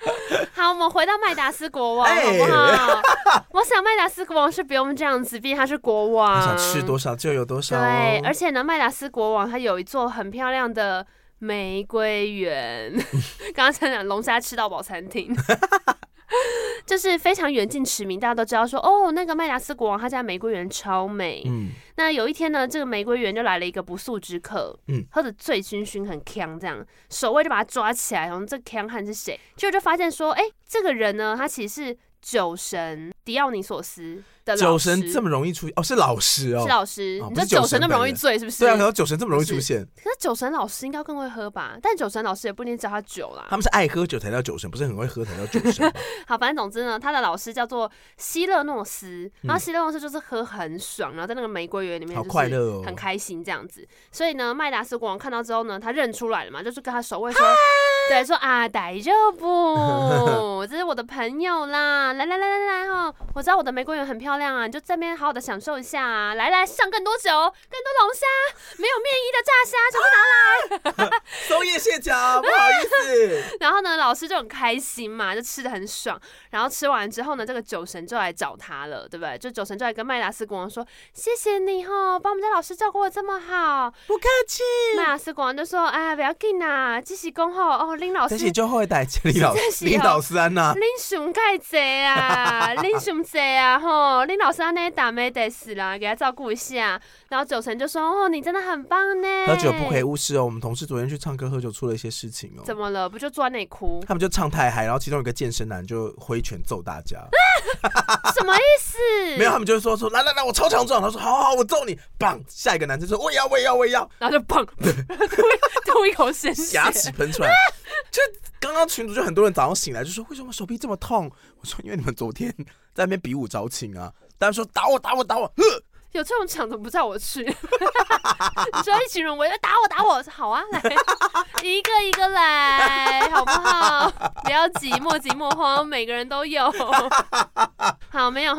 <laughs> 好，我们回到麦达斯国王，好不好？<laughs> 我想麦达斯国王是不用这样子，毕竟他是国王，他想吃多少就有多少。对，而且呢，麦达斯国王他有一座很漂亮的玫瑰园，<laughs> 刚刚讲龙虾吃到饱餐厅。就是非常远近驰名，大家都知道说哦，那个麦达斯国王他家玫瑰园超美。嗯，那有一天呢，这个玫瑰园就来了一个不速之客，嗯，喝的醉醺醺，很呛，这样守卫就把他抓起来，然后这呛汉是谁？结果就发现说，哎、欸，这个人呢，他其实是酒神狄奥尼索斯的。酒神这么容易出现哦？是老师哦，是老师。你说酒神那么容易醉，是不是？对啊，然后酒神这么容易出现。可是酒神老师应该更会喝吧？但酒神老师也不一定教他酒啦。他们是爱喝酒才叫酒神，不是很会喝才叫酒神。<laughs> 好，反正总之呢，他的老师叫做希勒诺斯，然后希勒诺斯就是喝很爽，然后在那个玫瑰园里面好快乐哦，很开心这样子。所以呢，麦达斯国王看到之后呢，他认出来了嘛，就是跟他守卫说。对，说啊，大丈夫，这是我的朋友啦，来来来来来哈，我知道我的玫瑰园很漂亮啊，你就这边好好的享受一下啊，来来上更多酒，更多龙虾，没有面衣的炸虾，全部拿来，<laughs> 松叶蟹脚，不好意思。<laughs> 然后呢，老师就很开心嘛，就吃的很爽。然后吃完之后呢，这个酒神就来找他了，对不对？就酒神就来跟麦达斯国王说，谢谢你哈，把我们家老师照顾的这么好，不客气。麦达斯国王就说，哎，不要紧啊，继续恭候哦。林老师，这是就会带林老师，林老师安呐。林熊盖贼啊，林熊贼啊，吼，林老师安呢打没得死啦，给他照顾一下。然后九成就说，哦，你真的很棒呢。喝酒不可以误事哦。我们同事昨天去唱歌喝酒出了一些事情哦。怎么了？不就坐在那里哭？他们就唱太嗨，然后其中有一个健身男就挥拳揍大家。<laughs> 什么意思？<laughs> 没有，他们就是说说来来来，我超强壮。他说好好好，我揍你。棒，下一个男生说我也要我也要我也要，然后就棒，<laughs> 吐吐一口鲜血，牙齿喷出来。<laughs> 就刚刚群主就很多人早上醒来就说，为什么手臂这么痛？<laughs> 我说因为你们昨天在那边比武招亲啊。大家说打我打我打我，呵，<laughs> 有这种场怎么不叫我去？你说一群人围着打我打我，好啊，来一个一个来，好不好？不要急，莫急莫慌，每个人都有。好，没有，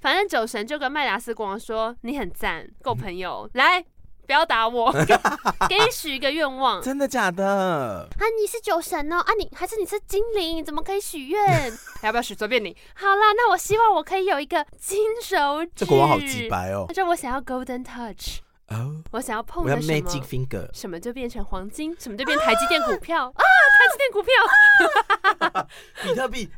反正酒神就跟麦达斯国王说，你很赞，够朋友，来。不要打我，<laughs> 给你许一个愿望。真的假的？啊，你是酒神哦，啊你还是你是精灵，怎么可以许愿？<laughs> 要不要许？随便你。好啦，那我希望我可以有一个金手指。这国王好直白哦。那就我想要 golden touch。哦。我想要碰的什么？magic finger。什么就变成黄金，什么就变台积电股票啊！台积电股票。<laughs> 比特币。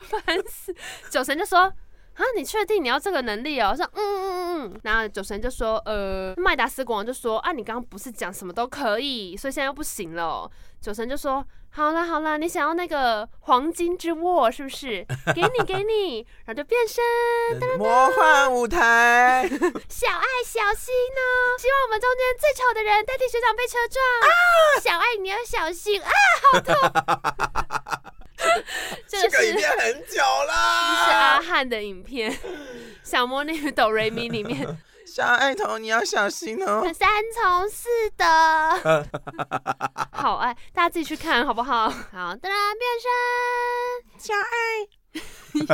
烦死！酒神就说。啊，你确定你要这个能力哦？我说，嗯嗯嗯嗯。然后酒神就说，呃，麦达斯国王就说，啊，你刚刚不是讲什么都可以，所以现在又不行了。酒神就说，好啦好啦，你想要那个黄金之握是不是？给你给你，然后就变身魔幻舞台。小爱小心哦，希望我们中间最丑的人代替学长被车撞。啊，小爱你要小心啊，好痛。<laughs> <laughs> 这个影片很久啦，是阿汉的影片，《小魔女哆瑞咪》里面，<laughs> 小爱童你要小心哦，三从四德，好爱，大家自己去看好不好？好，当然变身小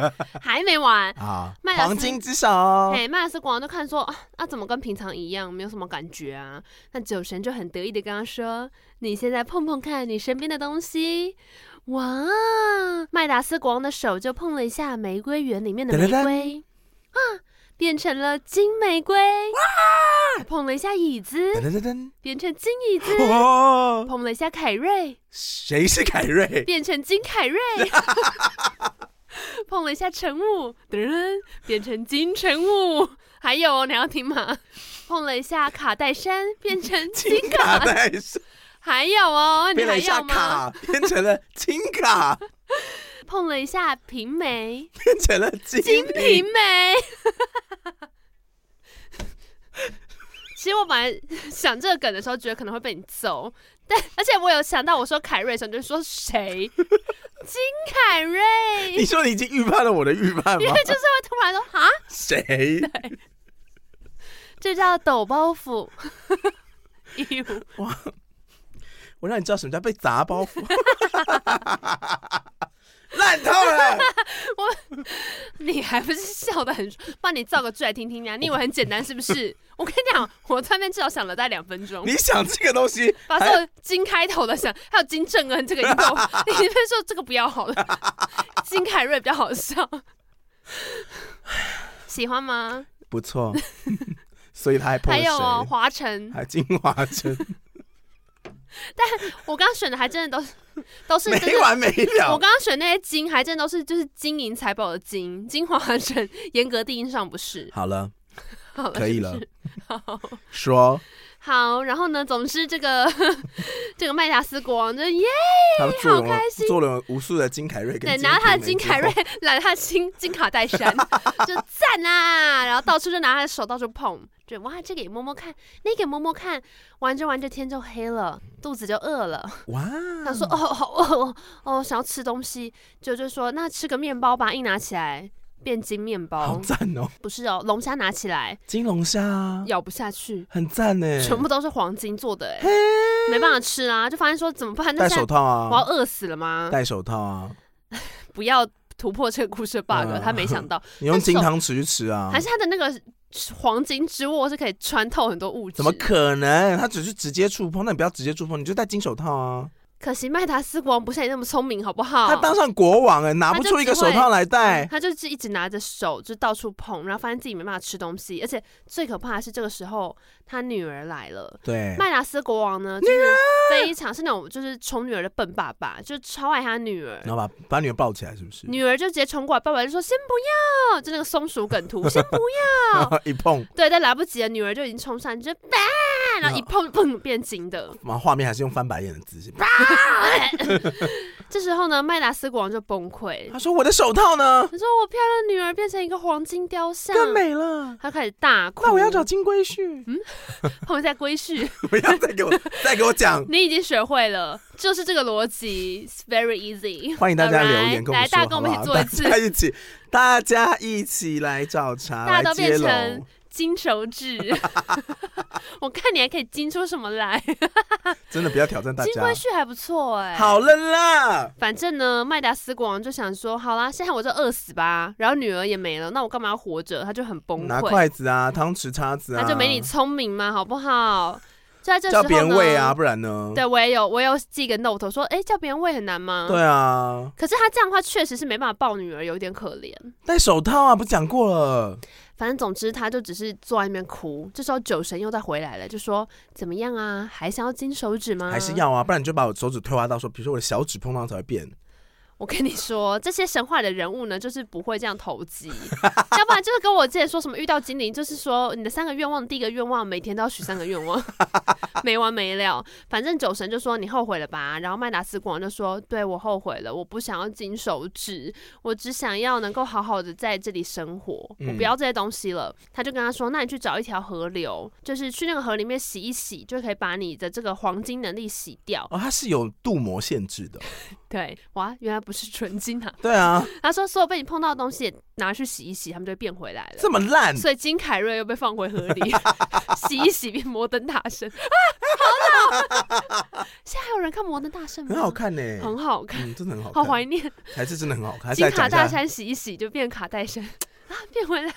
爱，还没完 <laughs> 啊！黄金之手，嘿，麦达斯国王就看说啊，那怎么跟平常一样，没有什么感觉啊？那酒神就很得意的跟他说：“你现在碰碰看你身边的东西。”哇！麦达斯国王的手就碰了一下玫瑰园里面的玫瑰，啊，变成了金玫瑰。哇！碰了一下椅子，噔噔噔变成金椅子。哇！碰了一下凯瑞，谁是凯瑞？变成金凯瑞。<laughs> 碰了一下晨雾，噔噔，变成金晨雾。还有，你要听吗？碰了一下卡戴珊，变成金卡戴珊。还有哦，你还要吗？变成了金卡，<laughs> 碰了一下平眉，变成了金金瓶梅。<laughs> 其实我本来想这个梗的时候，觉得可能会被你揍，但而且我有想到，我说凯瑞的时候，就说谁？<laughs> 金凯瑞？你说你已经预判了我的预判吗？因为就是会突然说啊，谁？这叫抖包袱。哇！我让你知道什么叫被砸包袱，<laughs> 烂透了。<laughs> 我，你还不是笑的很，帮你造个句来听听呀？你以为很简单是不是？<laughs> 我跟你讲，我在那边至少想了大概两分钟。你想这个东西，把这个金开头的想，还有金正恩这个音动，你别说这个不要好了，金凯瑞比较好笑。喜欢吗？不错，所以他还还有哦，华晨，还金华城。<laughs> 但我刚刚选的还真的都是 <laughs> 都是没完没了。我刚刚选那些金还真的都是就是金银财宝的金，金华城严格定义上不是。好了，<laughs> 好了，可以了。好，说好，然后呢，总之这个 <laughs> 这个麦达斯国王就耶，好开心，做了无数的金凯瑞，对，拿他的金凯瑞，拿他的金金卡戴珊，就赞啊，然后到处就拿他的手到处碰。就哇，这个也摸摸看，那个也摸摸看，玩着玩着天就黑了，肚子就饿了。哇！他说：“哦，好饿哦，哦，想要吃东西。”就就说：“那吃个面包吧。”一拿起来，变金面包，好赞哦！不是哦，龙虾拿起来，金龙虾咬不下去，很赞呢，全部都是黄金做的，哎，没办法吃啊，就发现说怎么办？戴手套啊！我要饿死了吗？戴手套啊！<laughs> 不要突破这个故事的 bug，他没想到 <laughs> 你用金汤匙去吃啊，还是他的那个黄金之握是可以穿透很多物质？怎么可能？他只是直接触碰，那你不要直接触碰，你就戴金手套啊。可惜麦达斯国王不像你那么聪明，好不好？他当上国王哎，拿不出一个手套来戴，他就是一直拿着手就到处碰，然后发现自己没办法吃东西，而且最可怕的是这个时候他女儿来了。对，麦达斯国王呢，就是非常是那种就是宠女儿的笨爸爸，就超爱他女儿，然后把把女儿抱起来，是不是？女儿就直接冲过来，爸爸就说先不要，就那个松鼠梗图，先不要，<laughs> 一碰，对，但来不及了，女儿就已经冲上去，就然后一碰砰变金的，<laughs> 然后画面还是用翻白眼的姿势。<laughs> 这时候呢，麦达斯国王就崩溃。他说：“我的手套呢？”他说：“我漂亮女儿变成一个黄金雕像，更美了。”他开始大哭。那我要找金龟婿。嗯，后面再龟婿。<laughs> 不要再给我再给我讲。你已经学会了，就是这个逻辑，It's very easy。欢迎大家留言跟我们说，来，大家跟我们一起做一次，大家一起，大家一起来找茬，大家都变成金手指。<laughs> 我看你还可以金出什么来？<laughs> 真的不要挑战大家。金龟婿还不错哎、欸。好了啦，反正呢，麦达斯国王就想说，好啦，现在我就饿死吧。然后女儿也没了，那我干嘛要活着？他就很崩溃。拿筷子啊，汤匙、叉子啊，他就没你聪明嘛，好不好？就在这时候叫别人喂啊，不然呢？对，我也有，我也有寄个 note 说，哎、欸，叫别人喂很难吗？对啊。可是他这样的话，确实是没办法抱女儿，有点可怜。戴手套啊，不讲过了。反正总之，他就只是坐在那边哭。这时候酒神又再回来了，就说：“怎么样啊？还想要金手指吗？还是要啊？不然你就把我手指退化到说，比如说我的小指碰到才会变。”我跟你说，这些神话的人物呢，就是不会这样投机，<laughs> 要不然就是跟我之前说什么遇到精灵，就是说你的三个愿望，第一个愿望每天都要许三个愿望，<laughs> 没完没了。反正酒神就说你后悔了吧，然后麦达斯国王就说，对，我后悔了，我不想要金手指，我只想要能够好好的在这里生活，我不要这些东西了。他就跟他说，那你去找一条河流，就是去那个河里面洗一洗，就可以把你的这个黄金能力洗掉。哦，它是有镀膜限制的。<laughs> 对，哇，原来不是纯金啊！对啊，他说所有被你碰到的东西也拿去洗一洗，他们就会变回来了。这么烂，所以金凯瑞又被放回河里 <laughs> 洗一洗，变摩登大圣啊！<laughs> 好老，现在还有人看摩登大圣吗？很好看呢，很好看，嗯，真的很好看，好怀念，还是真的很好看。金卡大山洗一洗就变卡戴珊。啊，变回来，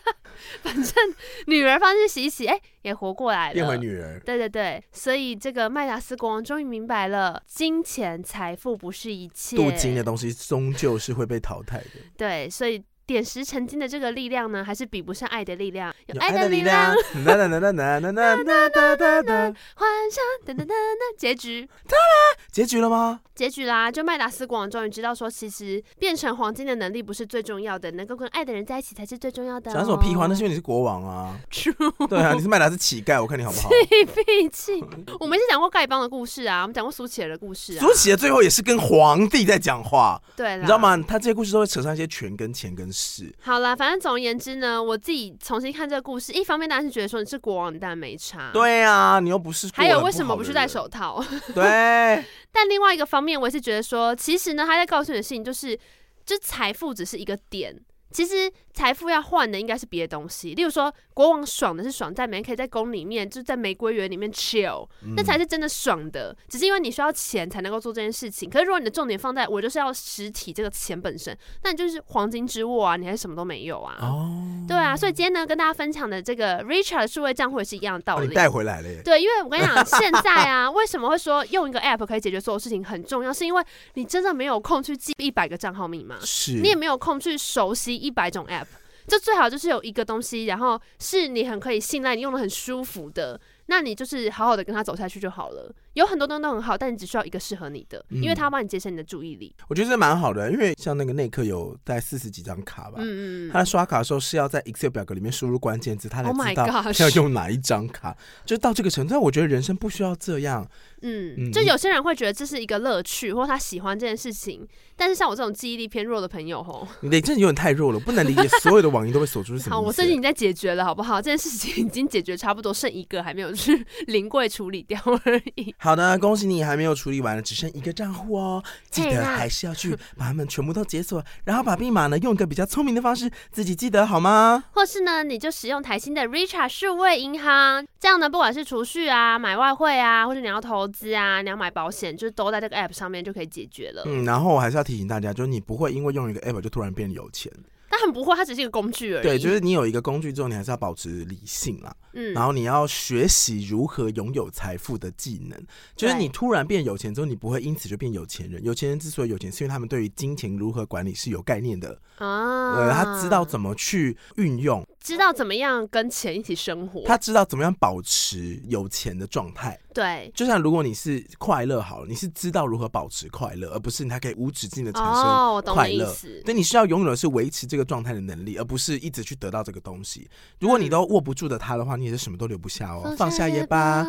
<laughs> 反正女儿放进洗一洗，哎、欸，也活过来了，变回女儿。对对对，所以这个麦达斯国王终于明白了，金钱财富不是一切，镀金的东西终究是会被淘汰的。对，所以。点石成金的这个力量呢，还是比不上爱的力量。有爱的力量，哒哒哒哒哒哒哒哒哒哒哒，幻想，哒哒哒哒，结局，哒啦，结局了吗？结局啦！就麦达斯国王终于知道说，其实变成黄金的能力不是最重要的，能够跟爱的人在一起才是最重要的。讲什么屁话？那是因为你是国王啊！<laughs> True，对啊，你是麦达斯乞丐，我看你好不好？<laughs> 气屁气！我们是讲过丐帮的故事啊，我们讲过苏乞儿的故事啊。苏乞儿最后也是跟皇帝在讲话，对，你知道吗？他这些故事都会扯上一些权跟钱跟势。好啦。反正总而言之呢，我自己重新看这个故事，一方面当然是觉得说你是国王，你当然没差。对啊，你又不是。还有为什么不去戴手套？对。<laughs> 但另外一个方面，我也是觉得说，其实呢，他在告诉你的事情就是，就财富只是一个点。其实财富要换的应该是别的东西，例如说国王爽的是爽在每天可以在宫里面，就在玫瑰园里面 chill，那才是真的爽的。只是因为你需要钱才能够做这件事情。可是如果你的重点放在我就是要实体这个钱本身，那你就是黄金之握啊，你还是什么都没有啊。哦，对啊，所以今天呢，跟大家分享的这个 Richard 数位账户也是一样的道理。带回来了耶。对，因为我跟你讲，现在啊，<laughs> 为什么会说用一个 app 可以解决所有事情很重要，是因为你真的没有空去记一百个账号密码，是你也没有空去熟悉一百种 app。就最好就是有一个东西，然后是你很可以信赖，你用的很舒服的。那你就是好好的跟他走下去就好了。有很多东西都很好，但你只需要一个适合你的，嗯、因为他要帮你节省你的注意力。我觉得这蛮好的，因为像那个内克有大概四十几张卡吧，嗯嗯，他刷卡的时候是要在 Excel 表格里面输入关键字，他才知道要用哪一张卡。Oh、就到这个程度，但我觉得人生不需要这样。嗯，嗯，就有些人会觉得这是一个乐趣，或他喜欢这件事情。但是像我这种记忆力偏弱的朋友，吼，你的真的有点太弱了，不能理解所有的网银都会锁住是什么。好，我最近已经在解决了，好不好？这件事情已经解决差不多，剩一个还没有去 <laughs> 临柜处理掉而已。好的，恭喜你还没有处理完，只剩一个账户哦，记得还是要去把它们全部都解锁，然后把密码呢用一个比较聪明的方式自己记得好吗？或是呢，你就使用台新的 Richard 数位银行，这样呢，不管是储蓄啊、买外汇啊，或者你要投资啊、你要买保险，就是都在这个 App 上面就可以解决了。嗯，然后我还是要提醒大家，就是你不会因为用一个 App 就突然变有钱。他很不会，他只是一个工具而已。对，就是你有一个工具之后，你还是要保持理性啦。嗯，然后你要学习如何拥有财富的技能。就是你突然变有钱之后，你不会因此就变有钱人。有钱人之所以有钱，是因为他们对于金钱如何管理是有概念的啊。呃，他知道怎么去运用。知道怎么样跟钱一起生活，他知道怎么样保持有钱的状态。对，就像如果你是快乐好了，你是知道如何保持快乐，而不是你还可以无止境的产生快乐。对，你需要拥有的是维持这个状态的能力，而不是一直去得到这个东西。如果你都握不住的它的话，你也是什么都留不下哦。放下也罢。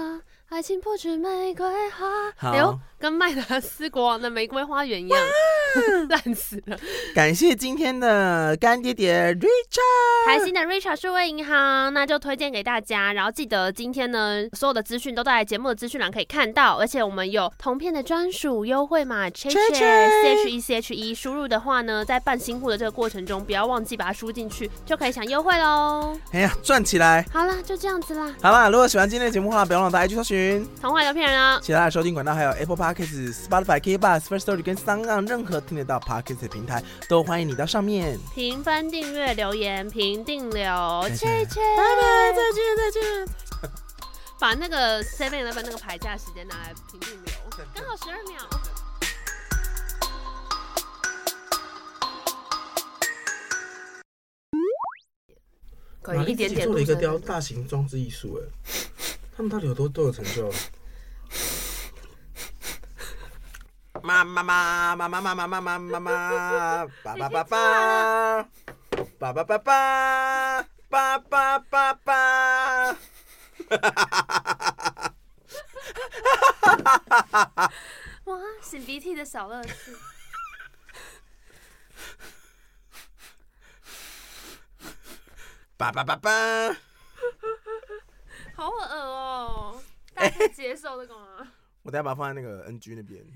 爱情不止玫瑰花，哎呦，跟麦达斯国王的玫瑰花园一样，<laughs> 烂死了。感谢今天的干爹爹 Richard，台新的 Richard 数位银行，那就推荐给大家。然后记得今天呢，所有的资讯都在节目的资讯栏可以看到，而且我们有同片的专属优惠码 CHECHE C H E C H E，输入的话呢，在办新户的这个过程中，不要忘记把它输进去，就可以享优惠喽。哎呀，赚起来！好啦，就这样子啦。好啦，如果喜欢今天的节目的话，不要忘了大家去搜寻。童话有骗人啊！其他的收听管道还有 Apple Podcasts、Spotify、KKBOX、First Story 跟 SoundOn，任何听得到 Podcast 的平台都欢迎你到上面评分、订阅、留言、评定留，切切，拜拜，再见，再见。<laughs> 把那个 Seven Eleven 那个排价时间拿来评定留，刚好十二秒。可以一点点。做了一个雕大型装置艺术，哎。他们到底有多多有成就？妈妈妈妈妈妈妈妈妈妈妈，爸爸爸爸，爸爸爸爸，爸爸爸爸！哇，擤鼻涕的小乐趣，<laughs> 爸爸爸爸。好恶哦、喔！大家接受这个吗？我等下把它放在那个 NG 那边。<laughs>